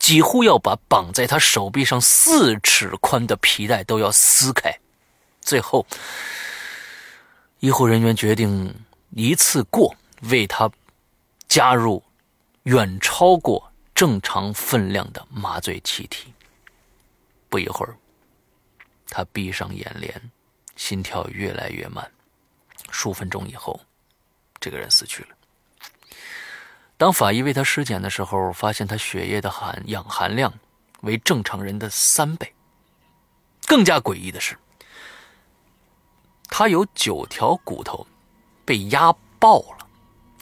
几乎要把绑在他手臂上四尺宽的皮带都要撕开。最后，医护人员决定一次过为他加入。远超过正常分量的麻醉气体。不一会儿，他闭上眼帘，心跳越来越慢。数分钟以后，这个人死去了。当法医为他尸检的时候，发现他血液的含氧含量为正常人的三倍。更加诡异的是，他有九条骨头被压爆了，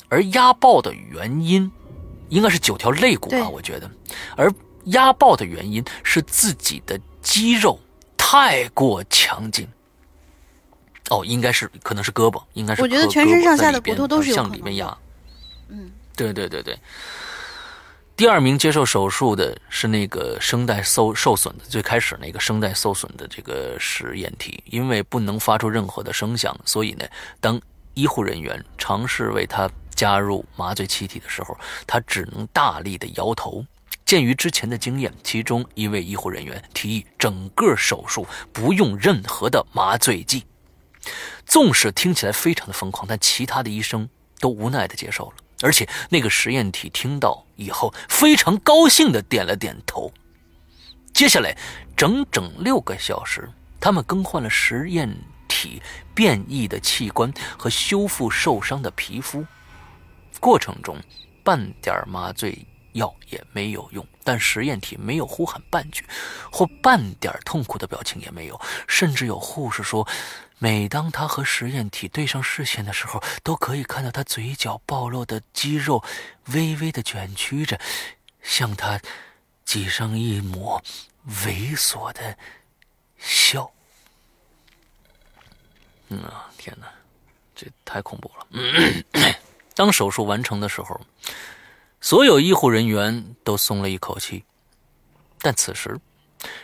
而压爆的原因。应该是九条肋骨吧，我觉得，而压爆的原因是自己的肌肉太过强劲。哦，应该是，可能是胳膊，应该是。我觉得全身上下的骨头都是向里面压。嗯，对对对对。第二名接受手术的是那个声带受受损的，最开始那个声带受损的这个实验体，因为不能发出任何的声响，所以呢，当医护人员尝试为他。加入麻醉气体的时候，他只能大力的摇头。鉴于之前的经验，其中一位医护人员提议整个手术不用任何的麻醉剂。纵使听起来非常的疯狂，但其他的医生都无奈的接受了。而且那个实验体听到以后，非常高兴的点了点头。接下来整整六个小时，他们更换了实验体变异的器官和修复受伤的皮肤。过程中，半点麻醉药也没有用，但实验体没有呼喊半句，或半点痛苦的表情也没有。甚至有护士说，每当他和实验体对上视线的时候，都可以看到他嘴角暴露的肌肉微微的卷曲着，向他挤上一抹猥琐的笑。嗯啊，天哪，这太恐怖了。当手术完成的时候，所有医护人员都松了一口气，但此时，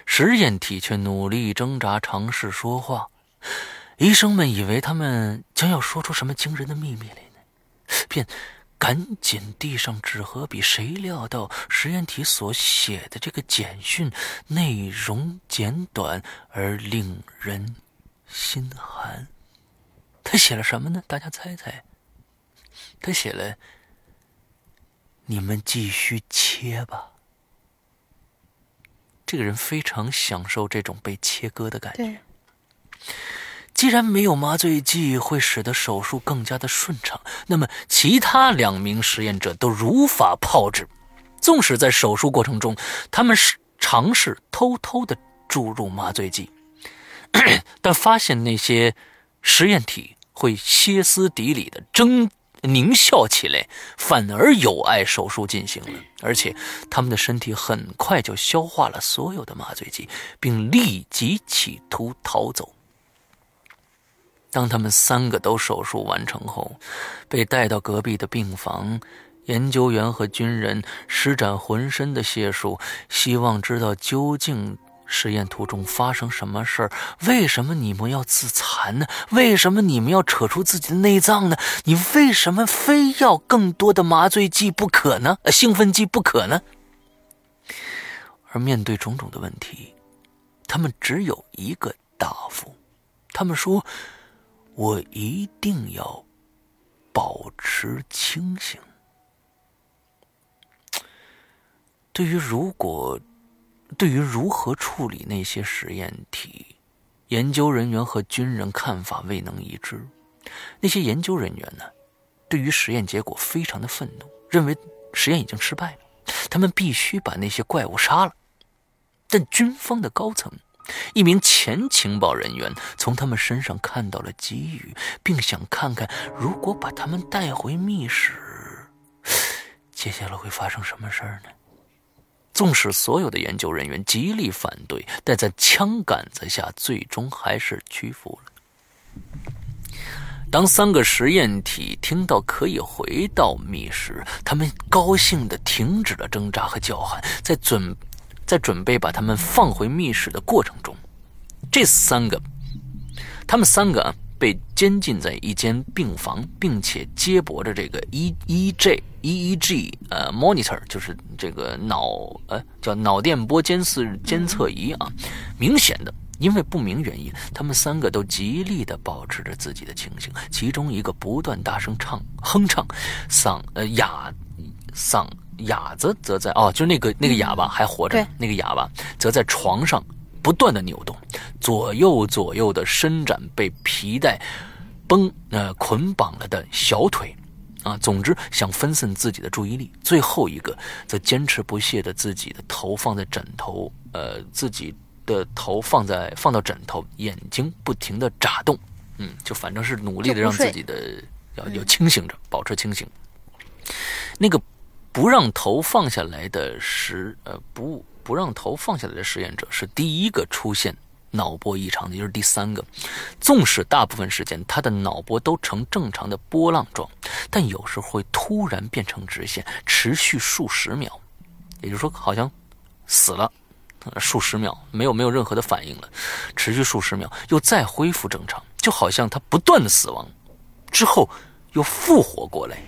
实验体却努力挣扎，尝试说话。医生们以为他们将要说出什么惊人的秘密来呢，便赶紧递上纸和笔。谁料到实验体所写的这个简讯内容简短而令人心寒。他写了什么呢？大家猜猜。他写了：“你们继续切吧。”这个人非常享受这种被切割的感觉。既然没有麻醉剂会使得手术更加的顺畅，那么其他两名实验者都如法炮制。纵使在手术过程中，他们是尝试偷偷的注入麻醉剂，但发现那些实验体会歇斯底里的争。狞笑起来，反而有碍手术进行了。而且，他们的身体很快就消化了所有的麻醉剂，并立即企图逃走。当他们三个都手术完成后，被带到隔壁的病房，研究员和军人施展浑身的解数，希望知道究竟。实验途中发生什么事儿？为什么你们要自残呢？为什么你们要扯出自己的内脏呢？你为什么非要更多的麻醉剂不可呢？兴奋剂不可呢？而面对种种的问题，他们只有一个答复：他们说，我一定要保持清醒。对于如果。对于如何处理那些实验体，研究人员和军人看法未能一致。那些研究人员呢，对于实验结果非常的愤怒，认为实验已经失败了，他们必须把那些怪物杀了。但军方的高层，一名前情报人员从他们身上看到了机遇，并想看看如果把他们带回密室，接下来会发生什么事儿呢？纵使所有的研究人员极力反对，但在枪杆子下，最终还是屈服了。当三个实验体听到可以回到密室，他们高兴地停止了挣扎和叫喊，在准在准备把他们放回密室的过程中，这三个，他们三个啊。被监禁在一间病房，并且接驳着这个 E E J E E G 呃 monitor，就是这个脑呃叫脑电波监视监测仪啊。明显的，因为不明原因，他们三个都极力的保持着自己的清醒。其中一个不断大声唱哼唱，嗓呃哑嗓哑子则在哦，就那个那个哑巴还活着，那个哑巴则在床上。不断的扭动，左右左右的伸展被皮带绷呃捆绑了的小腿，啊，总之想分散自己的注意力。最后一个则坚持不懈的自己的头放在枕头，呃，自己的头放在放到枕头，眼睛不停的眨动，嗯，就反正是努力的让自己的要要清醒着，保持清醒。那个不让头放下来的时呃不。不让头放下来的实验者是第一个出现脑波异常的，也就是第三个。纵使大部分时间他的脑波都呈正常的波浪状，但有时候会突然变成直线，持续数十秒。也就是说，好像死了数十秒，没有没有任何的反应了，持续数十秒，又再恢复正常，就好像他不断的死亡之后又复活过来。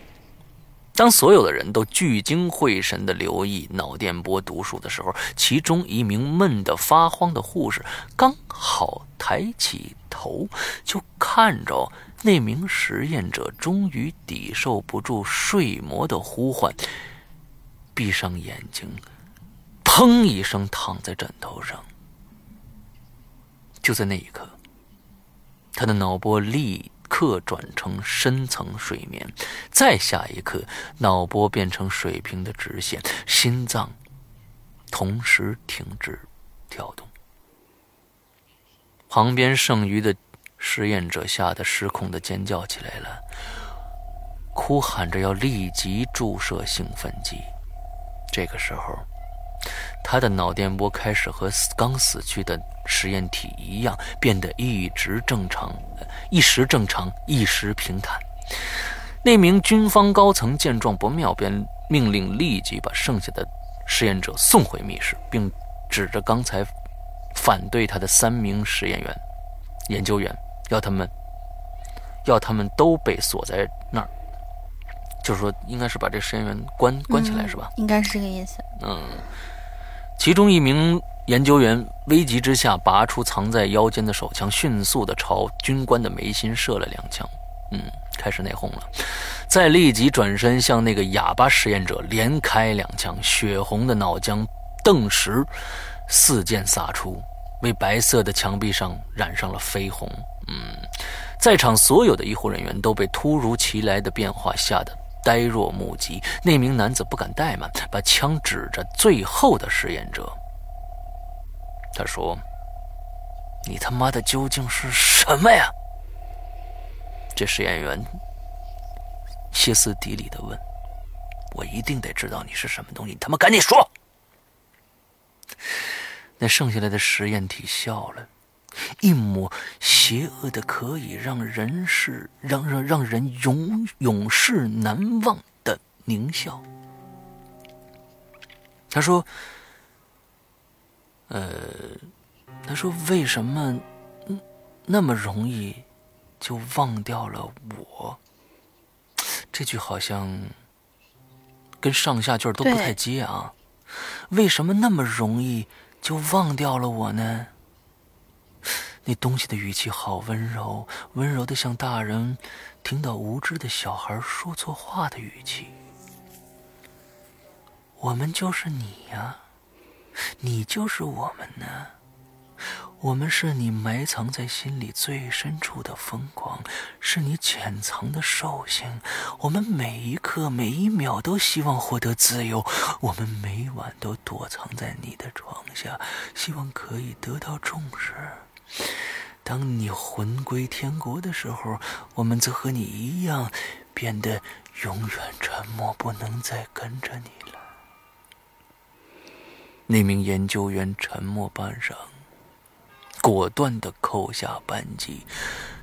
当所有的人都聚精会神地留意脑电波读数的时候，其中一名闷得发慌的护士刚好抬起头，就看着那名实验者终于抵受不住睡魔的呼唤，闭上眼睛，砰一声躺在枕头上。就在那一刻，他的脑波立。刻转成深层睡眠，再下一刻，脑波变成水平的直线，心脏同时停止跳动。旁边剩余的实验者吓得失控的尖叫起来了，哭喊着要立即注射兴奋剂。这个时候。他的脑电波开始和刚死去的实验体一样，变得一直正常，一时正常，一时平坦。那名军方高层见状不妙，便命令立即把剩下的实验者送回密室，并指着刚才反对他的三名实验员、研究员，要他们要他们都被锁在那儿。就是说，应该是把这实验员关关起来，是吧？应该是这个意思。嗯。其中一名研究员危急之下拔出藏在腰间的手枪，迅速地朝军官的眉心射了两枪。嗯，开始内讧了。再立即转身向那个哑巴实验者连开两枪，血红的脑浆顿时四溅洒出，为白色的墙壁上染上了绯红。嗯，在场所有的医护人员都被突如其来的变化吓得。呆若木鸡，那名男子不敢怠慢，把枪指着最后的实验者。他说：“你他妈的究竟是什么呀？”这实验员歇斯底里的问：“我一定得知道你是什么东西，你他妈赶紧说！”那剩下来的实验体笑了。一抹邪恶的，可以让人世让让让人永永世难忘的狞笑。他说：“呃，他说为什么那么容易就忘掉了我？这句好像跟上下句都不太接啊。为什么那么容易就忘掉了我呢？”那东西的语气好温柔，温柔的像大人听到无知的小孩说错话的语气。我们就是你呀，你就是我们呢。我们是你埋藏在心里最深处的疯狂，是你潜藏的兽性。我们每一刻每一秒都希望获得自由，我们每晚都躲藏在你的床下，希望可以得到重视。当你魂归天国的时候，我们则和你一样，变得永远沉默，不能再跟着你了。那名研究员沉默半晌，果断地扣下扳机，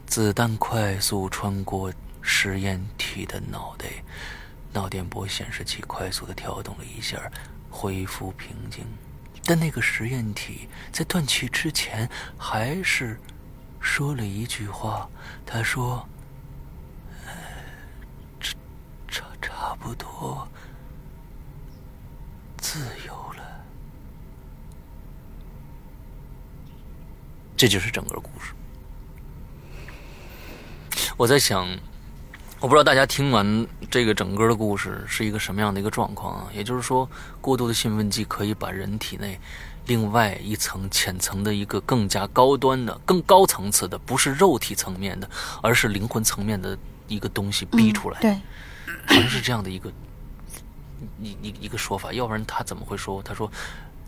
子弹快速穿过实验体的脑袋，脑电波显示器快速的跳动了一下，恢复平静。但那个实验体在断气之前，还是说了一句话。他说：“差差差不多自由了。”这就是整个故事。我在想，我不知道大家听完这个整个的故事是一个什么样的一个状况啊？也就是说，过度的兴奋剂可以把人体内另外一层浅层的一个更加高端的、更高层次的，不是肉体层面的，而是灵魂层面的一个东西逼出来。对，好像是这样的一个一一一个说法，要不然他怎么会说？他说：“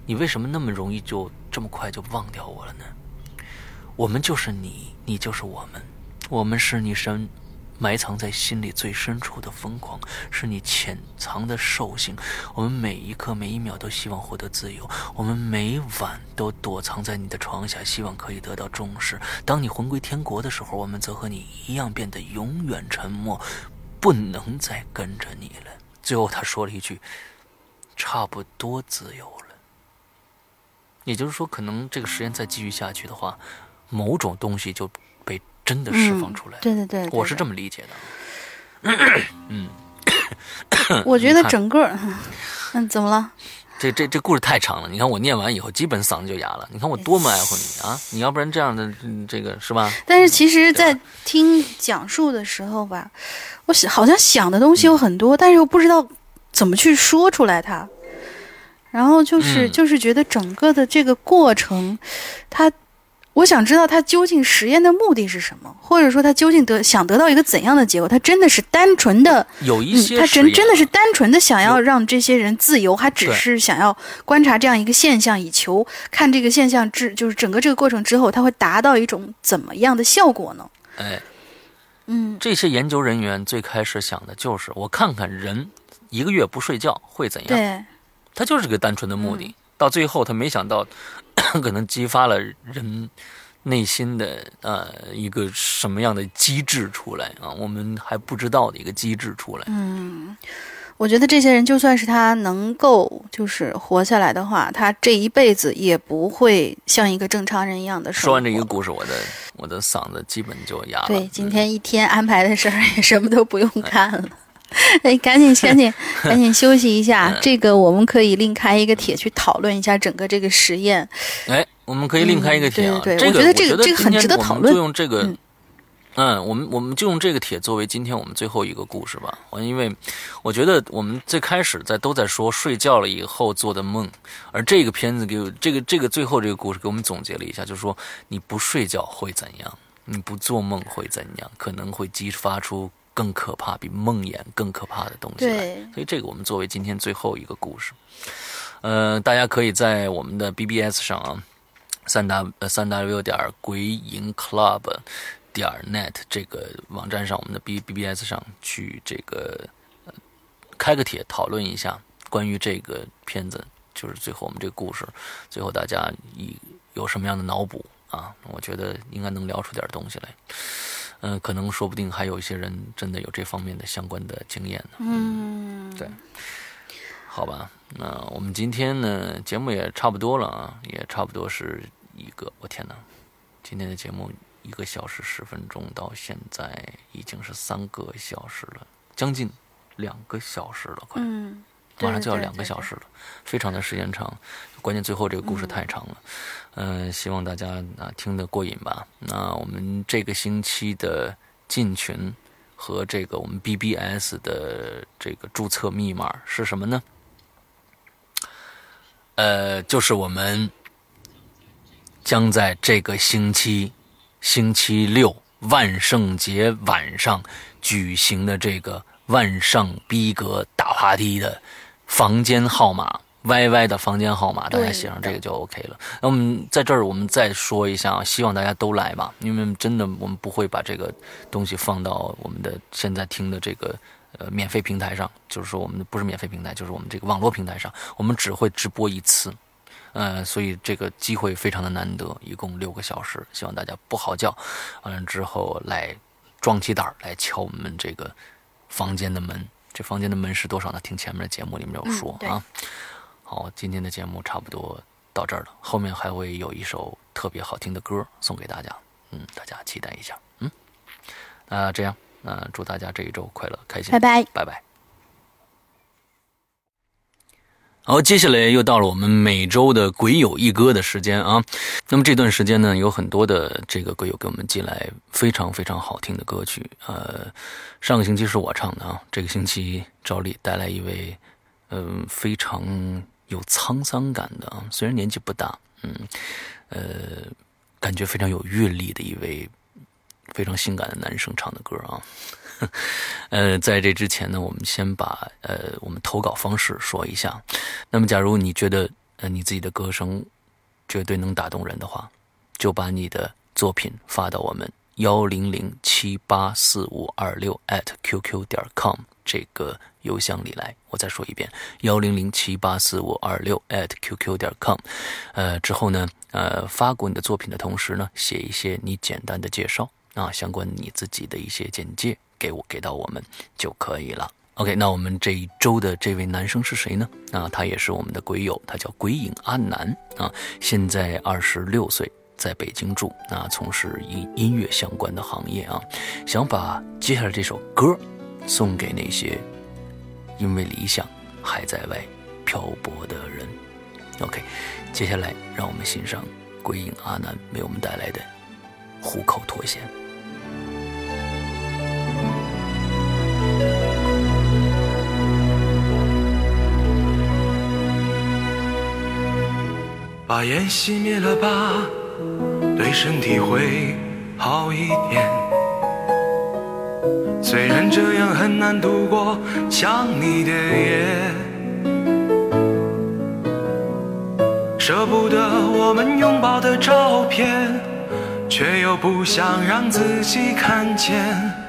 你为什么那么容易就这么快就忘掉我了呢？我们就是你，你就是我们，我们是你深埋藏在心里最深处的疯狂，是你潜藏的兽性。我们每一刻每一秒都希望获得自由，我们每晚都躲藏在你的床下，希望可以得到重视。当你魂归天国的时候，我们则和你一样变得永远沉默，不能再跟着你了。最后他说了一句：“差不多自由了。”也就是说，可能这个实验再继续下去的话，某种东西就被真的释放出来了。对对对，对我是这么理解的。嗯，我觉得整个，嗯，怎么了？这这这故事太长了，你看我念完以后，基本嗓子就哑了。你看我多么爱护你啊！你要不然这样的，嗯这个是吧？但是其实，在听讲述的时候吧，我想好像想的东西有很多，但是又不知道怎么去说出来它。然后就是、嗯就是觉得整个的这个过程，它，我想知道他究竟实验的目的是什么，或者说他究竟得想得到一个怎样的结果？他真的是单纯的，嗯，有一些他真真的是单纯的想要让这些人自由，还只是想要观察这样一个现象，以求看这个现象之就是整个这个过程之后，他会达到一种怎么样的效果呢？哎，嗯这些研究人员最开始想的就是，我看看人一个月不睡觉会怎样。对，他就是个单纯的目的。嗯到最后，他没想到，可能激发了人内心的呃一个什么样的机制出来啊？我们还不知道的一个机制出来。嗯，我觉得这些人就算是他能够就是活下来的话，他这一辈子也不会像一个正常人一样的。说完这一个故事，我的我的嗓子基本就哑了。对，今嗯天一天安排的事儿也什么都不用干了。哎，赶紧赶紧 赶紧休息一下，嗯 这个我们可以另开一个帖去讨论一下整个这个实验。哎，我们可以另开一个帖啊。这个嗯对对对我觉得这个这个很值得讨论就用这个嗯，嗯，我们我们就用这个帖作为今天我们最后一个故事吧。我因为我觉得我们最开始在都在说睡觉了以后做的梦，而这个片子给我这个这个最后这个故事给我们总结了一下，就是说你不睡觉会怎样，你不做梦会怎样，可能会激发出更可怕、比梦魇更可怕的东西所以这个我们作为今天最后一个故事，呃，大家可以在我们的 BBS 上啊，三 w 呃三 w 点鬼影 club 点 net 这个网站上，我们的 B BBS 上去这个、呃、开个帖讨论一下关于这个片子，就是最后我们这个故事，最后大家以有什么样的脑补啊？我觉得应该能聊出点东西来。嗯、可能说不定还有一些人真的有这方面的相关的经验呢。嗯，对好吧，那我们今天呢节目也差不多了啊，也差不多是一个，我天哪，今天的节目一个小时十分钟，到现在已经是三个小时了，将近两个小时了，快。马上就要两个小时了，非常的时间长。关键最后这个故事太长了，嗯、希望大家啊听得过瘾吧。那我们这个星期的进群和这个我们 BBS 的这个注册密码是什么呢？呃，就是我们将在这个星期星期六万圣节晚上举行的这个万圣逼格大 party 的房间号码，Y Y 的房间号码，大家写上这个就 OK 了。那我们在这儿，我们再说一下啊，希望大家都来吧，因为真的我们不会把这个东西放到我们的现在听的这个呃免费平台上，就是说我们不是免费平台，就是我们这个网络平台上，我们只会直播一次。呃，所以这个机会非常的难得，一共六个小时，希望大家不好叫，完了之后来壮起胆儿来敲我们这个房间的门。这房间的门是多少呢？听前面的节目里面有说啊。好，今天的节目差不多到这儿了，后面还会有一首特别好听的歌送给大家，嗯，大家期待一下，嗯，那这样，那祝大家这一周快乐开心，拜拜，拜拜。好，接下来又到了我们每周的鬼友一歌的时间啊。那么这段时间呢，有很多的这个鬼友给我们寄来非常非常好听的歌曲。呃，上个星期是我唱的啊，这个星期照例带来一位，嗯，非常有沧桑感的啊，虽然年纪不大，嗯，呃，感觉非常有阅历的一位非常性感的男生唱的歌啊。呃，在这之前呢，我们先把呃我们投稿方式说一下。那么，假如你觉得呃你自己的歌声绝对能打动人的话，就把你的作品发到我们幺零零七八四五二六 at qq 点 com 这个邮箱里来。我再说一遍，幺零零七八四五二六 at qq 点 com。呃，之后呢，呃，发过你的作品的同时呢，写一些你简单的介绍啊，相关你自己的一些简介。给我给到我们就可以了。OK，那我们这一周的这位男生是谁呢？啊，他也是我们的鬼友，他叫鬼影阿南啊，现在二十六岁，在北京住，啊，从事音音乐相关的行业啊，想把接下来这首歌送给那些因为理想还在外漂泊的人。OK，接下来让我们欣赏鬼影阿南为我们带来的《虎口脱险》。把烟熄灭了吧，对身体会好一点。虽然这样很难度过想你的夜，舍不得我们拥抱的照片，却又不想让自己看见，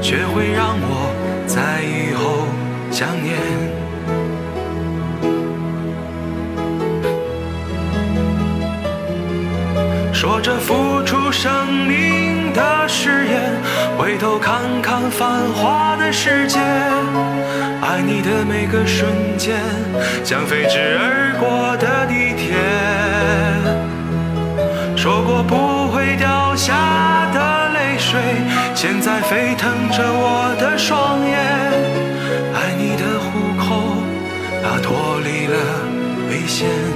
却会让我在以后想念。说着付出生命的誓言，回头看看繁华的世界，爱你的每个瞬间，像飞驰而过的地铁。说过不会掉下的现在沸腾着我的双眼。爱你的虎口，它脱离了危险。